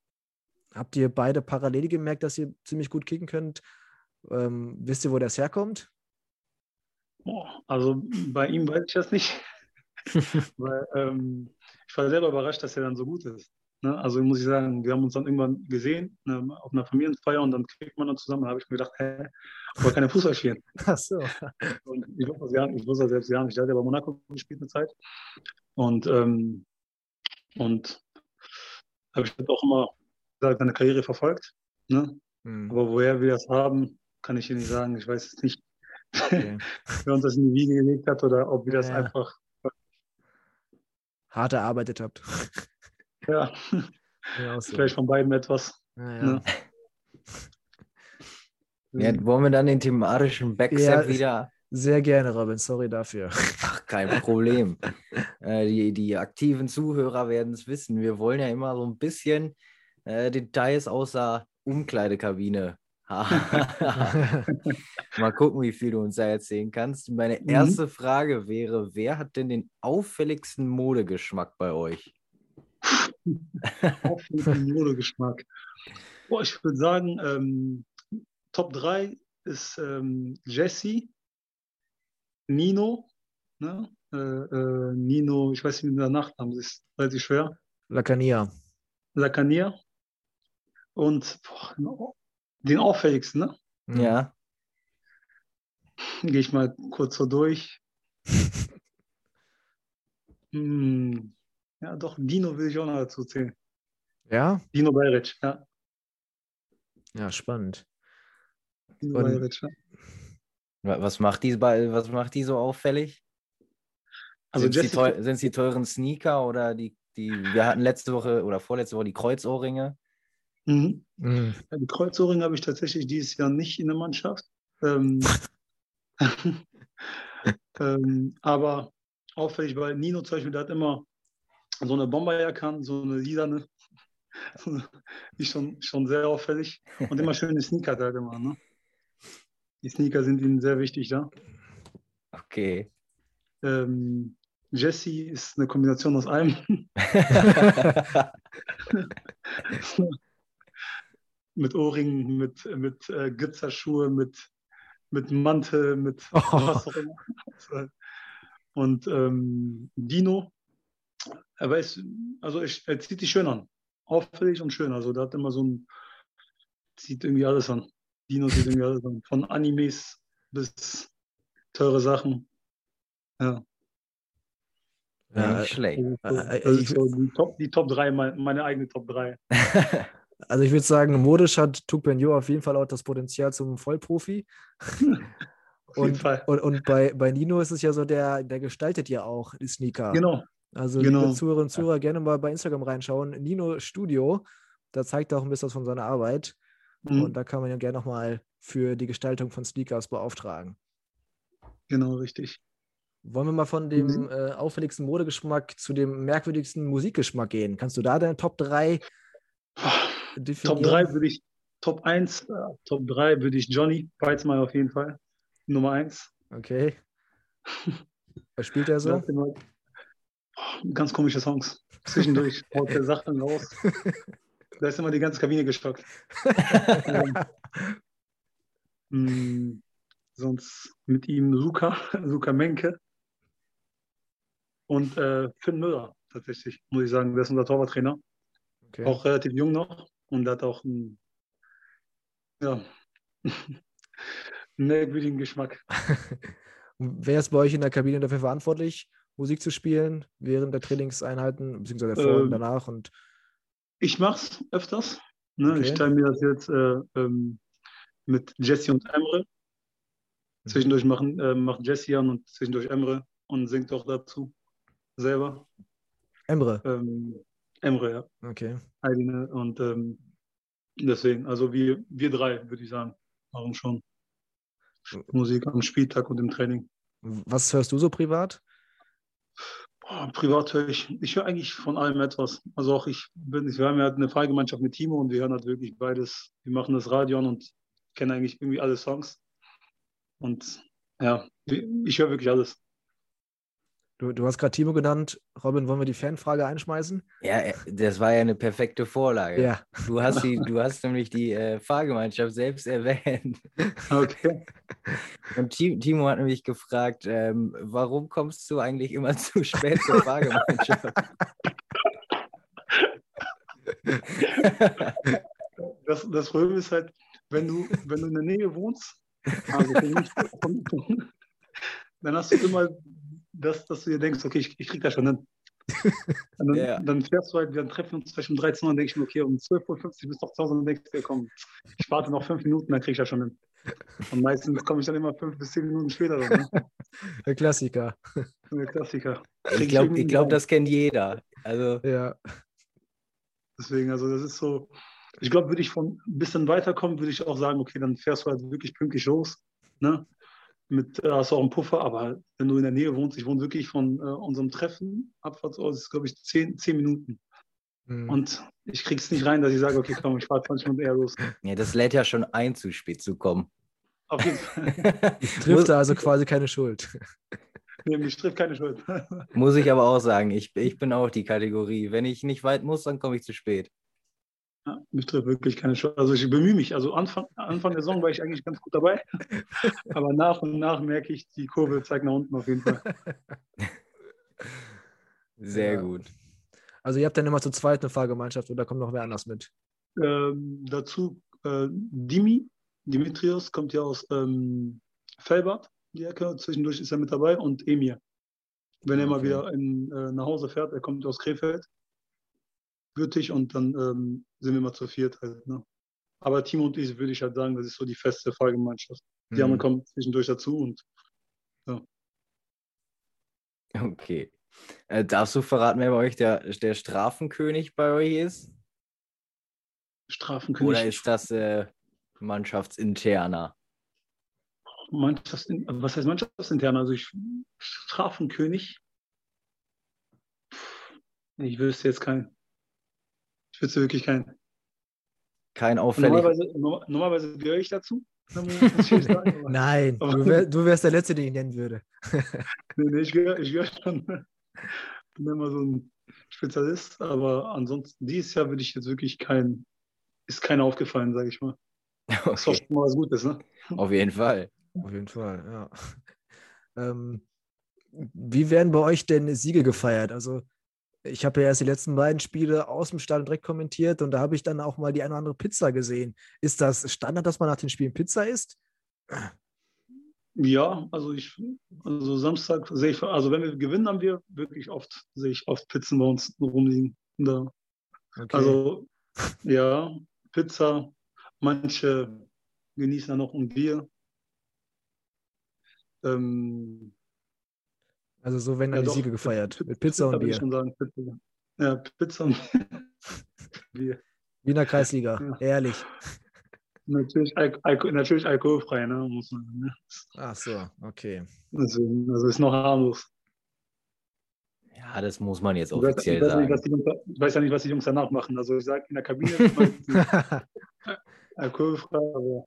habt ihr beide parallel gemerkt, dass ihr ziemlich gut kicken könnt? Ähm, wisst ihr, wo das herkommt? Also bei ihm weiß ich das nicht. Weil, ähm, ich war selber überrascht, dass er dann so gut ist. Ne? Also muss ich sagen, wir haben uns dann irgendwann gesehen ne, auf einer Familienfeier und dann kriegt man dann zusammen. Da habe ich mir gedacht, hä, aber keine Fußball spielen. Ach so. Und ich wusste, gar, ich wusste selbst gar nicht. Ich hatte ja bei Monaco gespielt eine Zeit. Und, ähm, und habe ich halt auch immer seine Karriere verfolgt. Ne? Mhm. Aber woher wir das haben, kann ich dir nicht sagen. Ich weiß es nicht. Okay. wer uns das in die Wiege gelegt hat oder ob wir das ja. einfach hart erarbeitet habt. Ja, ja so. vielleicht von beiden etwas. Ja, ne? ja. wollen wir dann den thematischen Backstep wieder? Sehr gerne, Robin. Sorry dafür. Ach, kein Problem. äh, die, die aktiven Zuhörer werden es wissen. Wir wollen ja immer so ein bisschen äh, Details außer Umkleidekabine Mal gucken, wie viel du uns da erzählen kannst. Meine mhm. erste mhm. Frage wäre: Wer hat denn den auffälligsten Modegeschmack bei euch? auffälligsten Modegeschmack. Boah, ich würde sagen, ähm, Top 3 ist ähm, Jesse, Nino, ne? äh, äh, Nino, ich weiß nicht, wie der Nachname ist, relativ schwer. Lacania. Lacania. Und boah, den auffälligsten, ne? Ja. Gehe ich mal kurz so durch. hm. Ja, doch, Dino will ich auch noch dazu zählen. Ja? Dino Bayric, ja. Ja, spannend. Dino Bayric, ja. Was macht, die, was macht die so auffällig? Also sind es die, teuren Sneaker oder die, die, wir hatten letzte Woche oder vorletzte Woche die Kreuzohrringe? Mhm. Mhm. Die Kreuzohrringe habe ich tatsächlich dieses Jahr nicht in der Mannschaft. Ähm, ähm, aber auffällig, weil Nino zum Beispiel, der hat immer so eine Bomberjacke an, so eine lilane, die ist schon, schon sehr auffällig und immer schöne Sneaker hat er immer. Ne? Die Sneaker sind ihnen sehr wichtig da. Okay. Ähm, Jesse ist eine Kombination aus allem. mit Ohrringen, mit, mit äh, Glitzerschuhe, mit, mit Mantel, mit oh. was auch immer. Und ähm, Dino, er weiß, also ich, er zieht sich schön an. Auffällig und schön. Also der hat immer so ein, zieht irgendwie alles an. Dino sieht irgendwie alles an. Von Animes bis teure Sachen. Ja. Ja, nicht schlecht. Also, äh, das ist so die, Top, die Top 3, meine, meine eigene Top 3. Also ich würde sagen, modisch hat Tukbenjo auf jeden Fall auch das Potenzial zum Vollprofi. und, und, und, bei, bei Nino ist es ja so, der, der gestaltet ja auch die Sneaker. Genau. Also genau. liebe Zuhörerinnen und Zuhörer, gerne mal bei Instagram reinschauen. Nino Studio, da zeigt er auch ein bisschen was von seiner Arbeit. Mhm. Und da kann man ja gerne nochmal für die Gestaltung von Sneakers beauftragen. Genau, richtig. Wollen wir mal von dem mhm. äh, auffälligsten Modegeschmack zu dem merkwürdigsten Musikgeschmack gehen? Kannst du da deine Top 3 definieren? Top 3 würde ich, Top 1, äh, Top 3 würde ich Johnny Weizmann auf jeden Fall. Nummer 1. Okay. Was spielt er so? Ganz komische Songs. Zwischendurch haut der Sachen raus. Da ist immer die ganze Kabine gestockt. ähm, sonst mit ihm Luca, Luca Menke und äh, Finn Müller tatsächlich, muss ich sagen. Der ist unser Torwarttrainer. Okay. Auch relativ jung noch und hat auch einen, ja, merkwürdigen Geschmack. Wer ist bei euch in der Kabine dafür verantwortlich, Musik zu spielen während der Trainingseinheiten, beziehungsweise vor ähm, und danach? Und ich mache es öfters. Ne? Okay. Ich teile mir das jetzt äh, ähm, mit Jesse und Emre. Mhm. Zwischendurch machen, äh, macht Jesse an und zwischendurch Emre und singt auch dazu selber. Emre? Ähm, Emre, ja. Okay. Eigene und ähm, deswegen, also wir, wir drei, würde ich sagen, machen schon Musik am Spieltag und im Training. Was hörst du so privat? Boah, privat höre ich, ich höre eigentlich von allem etwas. Also auch ich bin, wir haben ja eine Fallgemeinschaft mit Timo und wir hören halt wirklich beides. Wir machen das Radio an und kennen eigentlich irgendwie alle Songs. Und ja, ich höre wirklich alles. Du, du hast gerade Timo genannt. Robin, wollen wir die Fanfrage einschmeißen? Ja, äh, das war ja eine perfekte Vorlage. Ja. Du hast, die, du hast nämlich die äh, Fahrgemeinschaft selbst erwähnt. Okay. Und Timo hat nämlich gefragt, ähm, warum kommst du eigentlich immer zu spät zur Fahrgemeinschaft? das, das Problem ist halt, wenn du, wenn du in der Nähe wohnst, also dann hast du immer dass, dass du dir denkst, okay, ich, ich krieg das schon hin. Dann, yeah. dann, fährst du halt, dann treffen wir uns vielleicht um 13 Uhr und denke ich mir, okay, um 12.50 Uhr bist du doch zu Hause und denkst dir, komm, ich warte noch fünf Minuten, dann krieg ich das schon hin. Und meistens komme ich dann immer fünf bis zehn Minuten später. Ne? Der Klassiker. Der Klassiker. ich glaube, glaub, das kennt jeder. Also. Ja. Deswegen, also das ist so, ich glaube, würde ich von ein bisschen weiterkommen, würde ich auch sagen, okay, dann fährst du halt wirklich pünktlich los. Ne? Mit, äh, hast du auch einen Puffer, aber wenn du in der Nähe wohnst, ich wohne wirklich von äh, unserem Treffen, Abfahrtsort, ist glaube ich zehn, zehn Minuten. Mhm. Und ich krieg's nicht rein, dass ich sage, okay, komm, ich fahre 20 Minuten eher los. Ja, das lädt ja schon ein, zu spät zu kommen. Auf jeden Fall. Ich trifft da also quasi keine Schuld. Nee, mich trifft keine Schuld. Muss ich aber auch sagen, ich, ich bin auch die Kategorie. Wenn ich nicht weit muss, dann komme ich zu spät. Ja, trifft wirklich keine Chance. Also ich bemühe mich. Also Anfang, Anfang der Saison war ich eigentlich ganz gut dabei. Aber nach und nach merke ich, die Kurve zeigt nach unten auf jeden Fall. Sehr ja. gut. Also ihr habt dann immer zu zweit eine Fahrgemeinschaft oder kommt noch wer anders mit? Ähm, dazu äh, Dimi, Dimitrios kommt ja aus ähm, Felbert, die Ecke, zwischendurch ist er mit dabei und Emir. Wenn er okay. mal wieder in, äh, nach Hause fährt, er kommt aus Krefeld, Würtig und dann ähm, sind wir mal zu viert halt. Ne? Aber Timo und ich würde ich halt sagen, das ist so die feste Fallgemeinschaft. Die mhm. anderen kommen zwischendurch dazu und ja. Okay. Äh, darfst du verraten, wer bei euch der, der Strafenkönig bei euch ist? Strafenkönig. Oder ist das äh, mannschaftsinterner? Mannschafts was heißt mannschaftsinterner? Also ich Strafenkönig. Ich wüsste jetzt keinen. Ich wüsste wirklich keinen. Kein auffällig. Normalerweise, normalerweise gehöre ich dazu. Nein, du, wär, du, wärst der Letzte, den ich nennen würde. nee, nee, ich wäre ich wär schon bin immer so ein Spezialist, aber ansonsten, dieses Jahr würde ich jetzt wirklich kein, ist keiner aufgefallen, sage ich mal. Okay. Das ist schon mal was Gutes, ne? Auf jeden Fall. Auf jeden Fall, ja. Ähm, wie werden bei euch denn Siege gefeiert? Also, ich habe ja erst die letzten beiden Spiele aus dem Stadion direkt kommentiert und da habe ich dann auch mal die eine oder andere Pizza gesehen. Ist das Standard, dass man nach den Spielen Pizza isst? Ja, also ich, also Samstag sehe ich, also wenn wir gewinnen, haben wir wirklich oft, sehe ich oft Pizzen bei uns rumliegen. Da. Okay. Also ja, Pizza, manche genießen dann noch ein Bier. Ähm, also so werden ja, die Siege gefeiert. Pizza, mit Pizza, Pizza und Bier. Ich schon sagen, Pizza. Ja, Pizza und Bier. Wiener Kreisliga, ja. ehrlich. Natürlich, Al Al natürlich alkoholfrei, ne? Muss man, ne? Ach so, okay. Also, also ist noch harmlos. Ja, das muss man jetzt offiziell ich weiß, sagen. Nicht, Jungs, ich weiß ja nicht, was die Jungs danach machen. Also ich sage in der Kabine alkoholfrei, aber.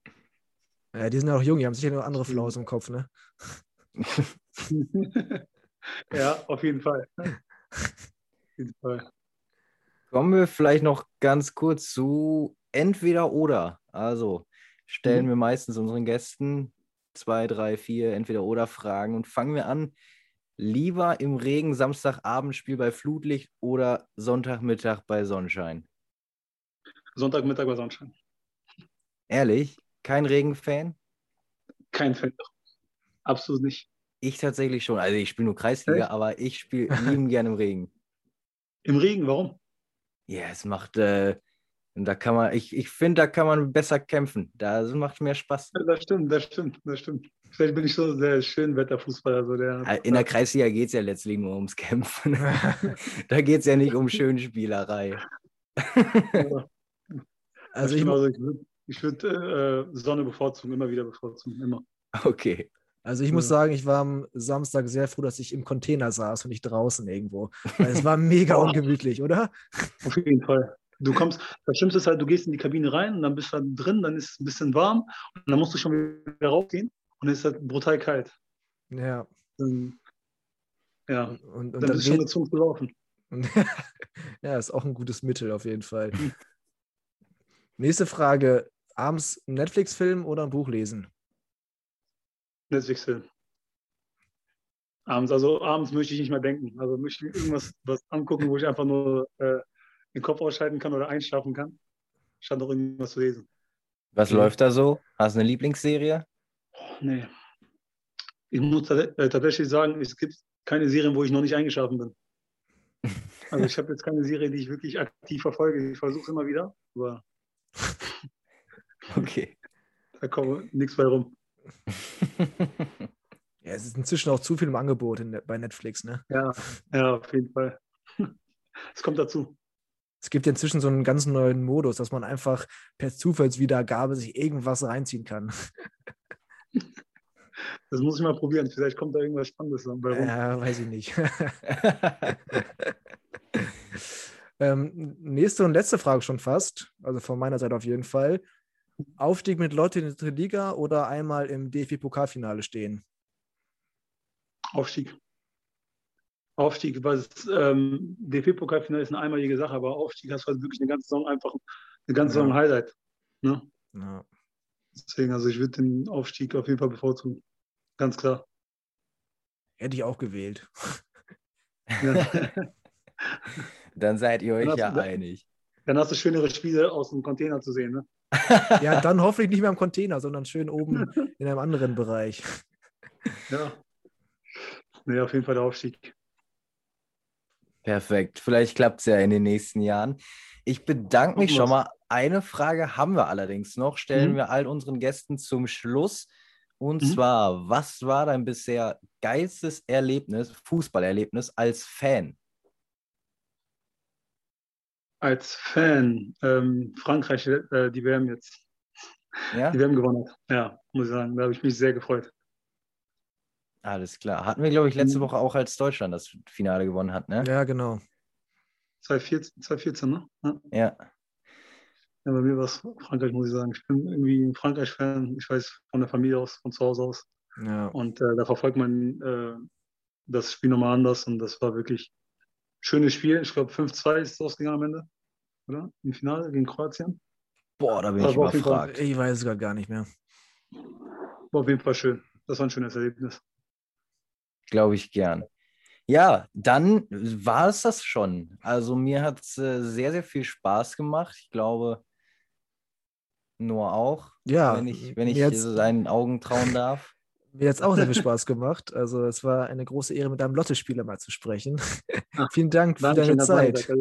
Ja, die sind ja auch jung, die haben sicher noch andere Flaws im Kopf, ne? ja, auf jeden Fall. Auf jeden Fall. Kommen wir vielleicht noch ganz kurz zu entweder oder. Also stellen mhm. wir meistens unseren Gästen zwei, drei, vier entweder oder Fragen und fangen wir an. Lieber im Regen Samstagabendspiel bei Flutlicht oder Sonntagmittag bei Sonnenschein? Sonntagmittag bei Sonnenschein. Ehrlich? Kein Regenfan? Kein Fan. Absolut nicht. Ich tatsächlich schon. Also ich spiele nur Kreisliga, Echt? aber ich spiele lieben gerne im Regen. Im Regen, warum? Ja, es macht, äh, da kann man, ich, ich finde, da kann man besser kämpfen. Da macht mehr Spaß. Ja, das stimmt, das stimmt, das stimmt. Vielleicht bin ich so sehr schön Wetterfußballer. So der, In der Kreisliga geht es ja letztlich nur ums Kämpfen. da geht es ja nicht um Schönspielerei. also ich, also ich würde ich würd, äh, Sonne bevorzugen, immer wieder bevorzugen, immer. Okay. Also ich muss sagen, ich war am Samstag sehr froh, dass ich im Container saß und nicht draußen irgendwo. Weil es war mega ungemütlich, oder? Auf jeden Fall. Du kommst, das Schlimmste ist halt, du gehst in die Kabine rein und dann bist du halt drin, dann ist es ein bisschen warm und dann musst du schon wieder raufgehen und dann ist halt brutal kalt. Ja. Dann, ja, und, und, dann, dann bist du schon gezwungen zu laufen. ja, ist auch ein gutes Mittel auf jeden Fall. Hm. Nächste Frage: Abends Netflix-Film oder ein Buch lesen? Netflix-Film. Abends, also abends möchte ich nicht mehr denken. Also möchte ich irgendwas was angucken, wo ich einfach nur äh, den Kopf ausschalten kann oder einschlafen kann, statt noch irgendwas zu lesen. Was ja. läuft da so? Hast du eine Lieblingsserie? Oh, nee. Ich muss äh, tatsächlich sagen, es gibt keine Serien, wo ich noch nicht eingeschlafen bin. Also ich habe jetzt keine Serie, die ich wirklich aktiv verfolge. Ich versuche immer wieder, aber okay. Da kommt nichts bei rum. ja, es ist inzwischen auch zu viel im Angebot in, bei Netflix, ne? Ja, ja, auf jeden Fall. Es kommt dazu. Es gibt ja inzwischen so einen ganz neuen Modus, dass man einfach per Zufallswiedergabe sich irgendwas reinziehen kann. Das muss ich mal probieren. Vielleicht kommt da irgendwas Spannendes bei rum. Ja, weiß ich nicht. ähm, nächste und letzte Frage schon fast. Also von meiner Seite auf jeden Fall. Aufstieg mit Leute in der Liga oder einmal im DFB-Pokalfinale stehen? Aufstieg. Aufstieg, weil ähm, DFB-Pokalfinale ist eine einmalige Sache, aber Aufstieg hast du halt wirklich eine ganze Saison einfach eine ganze ja. Saison Highlight. Ne? Ja. Deswegen, also ich würde den Aufstieg auf jeden Fall bevorzugen. Ganz klar. Hätte ich auch gewählt. Ja. Dann seid ihr euch ja einig. Dann hast du schönere Spiele aus dem Container zu sehen, ne? ja, dann hoffentlich nicht mehr im Container, sondern schön oben in einem anderen Bereich. Ja. Nee, auf jeden Fall der Aufstieg. Perfekt. Vielleicht klappt es ja in den nächsten Jahren. Ich bedanke mich schon mal. Eine Frage haben wir allerdings noch, stellen mhm. wir all unseren Gästen zum Schluss. Und mhm. zwar, was war dein bisher geilstes Erlebnis, Fußballerlebnis als Fan? Als Fan, ähm, Frankreich, äh, die WM jetzt. Ja? Die WM gewonnen hat. Ja, muss ich sagen. Da habe ich mich sehr gefreut. Alles klar. Hatten wir, glaube ich, letzte mhm. Woche auch, als Deutschland das Finale gewonnen hat, ne? Ja, genau. 2014, 2014 ne? Ja. ja. Ja, bei mir war es Frankreich, muss ich sagen. Ich bin irgendwie ein Frankreich-Fan. Ich weiß von der Familie aus, von zu Hause aus. Ja. Und äh, da verfolgt man äh, das Spiel nochmal anders. Und das war wirklich schönes Spiel. Ich glaube, 5-2 ist es ausgegangen am Ende. Oder? Im Finale gegen Kroatien. Boah, da bin ich überfragt. Ich weiß es gerade gar nicht mehr. War auf jeden Fall schön. Das war ein schönes Erlebnis. Glaube ich gern. Ja, dann war es das schon. Also mir hat es äh, sehr, sehr viel Spaß gemacht. Ich glaube, nur auch. Ja, wenn ich, wenn ich jetzt, seinen Augen trauen darf. Mir hat es auch sehr viel Spaß gemacht. Also es war eine große Ehre, mit einem Lotte-Spieler mal zu sprechen. Vielen Dank für Dankeschön, deine Zeit.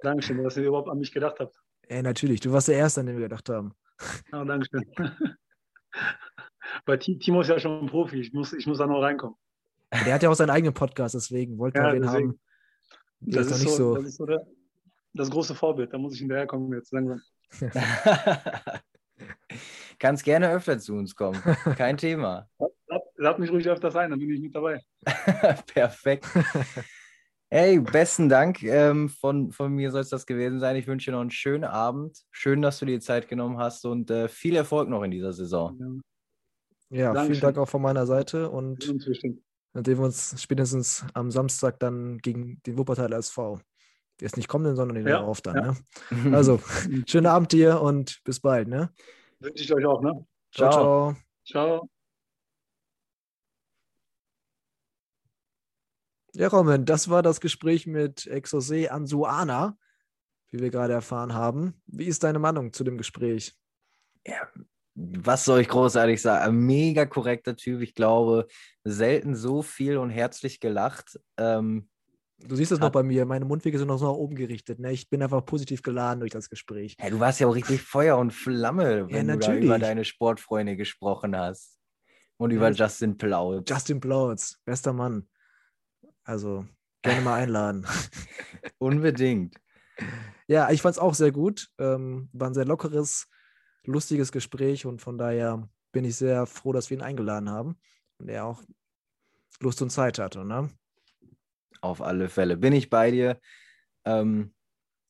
Dankeschön, dass ihr überhaupt an mich gedacht habt. Ja, natürlich. Du warst der Erste, an den wir gedacht haben. Ah, Dankeschön. Weil Timo ist ja schon ein Profi. Ich muss, ich muss da noch reinkommen. Der hat ja auch seinen eigenen Podcast, deswegen wollte ja, wir haben. Das ist, so, so. das ist so der, das große Vorbild. Da muss ich hinterherkommen jetzt langsam. Kannst gerne öfter zu uns kommen. Kein Thema. Lad mich ruhig öfters ein, dann bin ich mit dabei. Perfekt. Hey, besten Dank. Ähm, von, von mir soll es das gewesen sein. Ich wünsche dir noch einen schönen Abend. Schön, dass du dir Zeit genommen hast und äh, viel Erfolg noch in dieser Saison. Ja, ja vielen Dank auch von meiner Seite und dann sehen wir uns spätestens am Samstag dann gegen den Wuppertaler SV. Der ist nicht kommenden, sondern den ja, darauf dann. Ja. Ne? Also, schönen Abend dir und bis bald. Ne? Wünsche ich euch auch. Ne? Ciao, ciao. Ciao. Ja, Roman, das war das Gespräch mit Exosé Ansuana, wie wir gerade erfahren haben. Wie ist deine Meinung zu dem Gespräch? Ja, was soll ich großartig sagen? Mega korrekter Typ. Ich glaube, selten so viel und herzlich gelacht. Ähm, du siehst es noch bei mir. Meine Mundwege sind noch so nach oben gerichtet. Ne? Ich bin einfach positiv geladen durch das Gespräch. Ja, du warst ja auch richtig Feuer und Flamme, wenn ja, du da über deine Sportfreunde gesprochen hast. Und über ja, Justin Plautz. Justin Plautz, bester Mann. Also gerne mal einladen. Unbedingt. Ja, ich fand es auch sehr gut. Ähm, war ein sehr lockeres, lustiges Gespräch und von daher bin ich sehr froh, dass wir ihn eingeladen haben und er auch Lust und Zeit hatte. Ne? Auf alle Fälle bin ich bei dir. Ähm,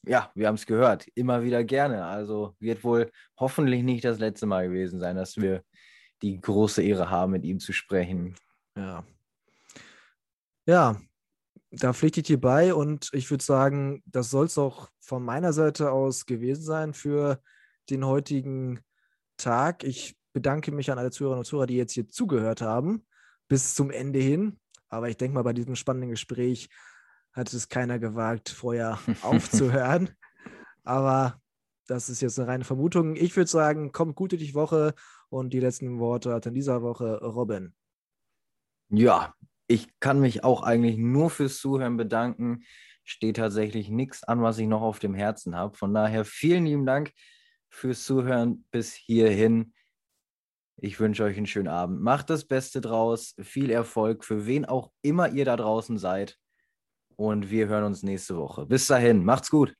ja, wir haben es gehört, immer wieder gerne. Also wird wohl hoffentlich nicht das letzte Mal gewesen sein, dass wir die große Ehre haben, mit ihm zu sprechen. Ja. Ja, da pflichte ich dir bei und ich würde sagen, das soll es auch von meiner Seite aus gewesen sein für den heutigen Tag. Ich bedanke mich an alle Zuhörerinnen und Zuhörer, die jetzt hier zugehört haben, bis zum Ende hin. Aber ich denke mal, bei diesem spannenden Gespräch hat es keiner gewagt, vorher aufzuhören. Aber das ist jetzt eine reine Vermutung. Ich würde sagen, kommt gut durch die Woche und die letzten Worte hat in dieser Woche Robin. Ja, ich kann mich auch eigentlich nur fürs Zuhören bedanken. Steht tatsächlich nichts an, was ich noch auf dem Herzen habe. Von daher vielen lieben Dank fürs Zuhören bis hierhin. Ich wünsche euch einen schönen Abend. Macht das Beste draus. Viel Erfolg für wen auch immer ihr da draußen seid. Und wir hören uns nächste Woche. Bis dahin, macht's gut.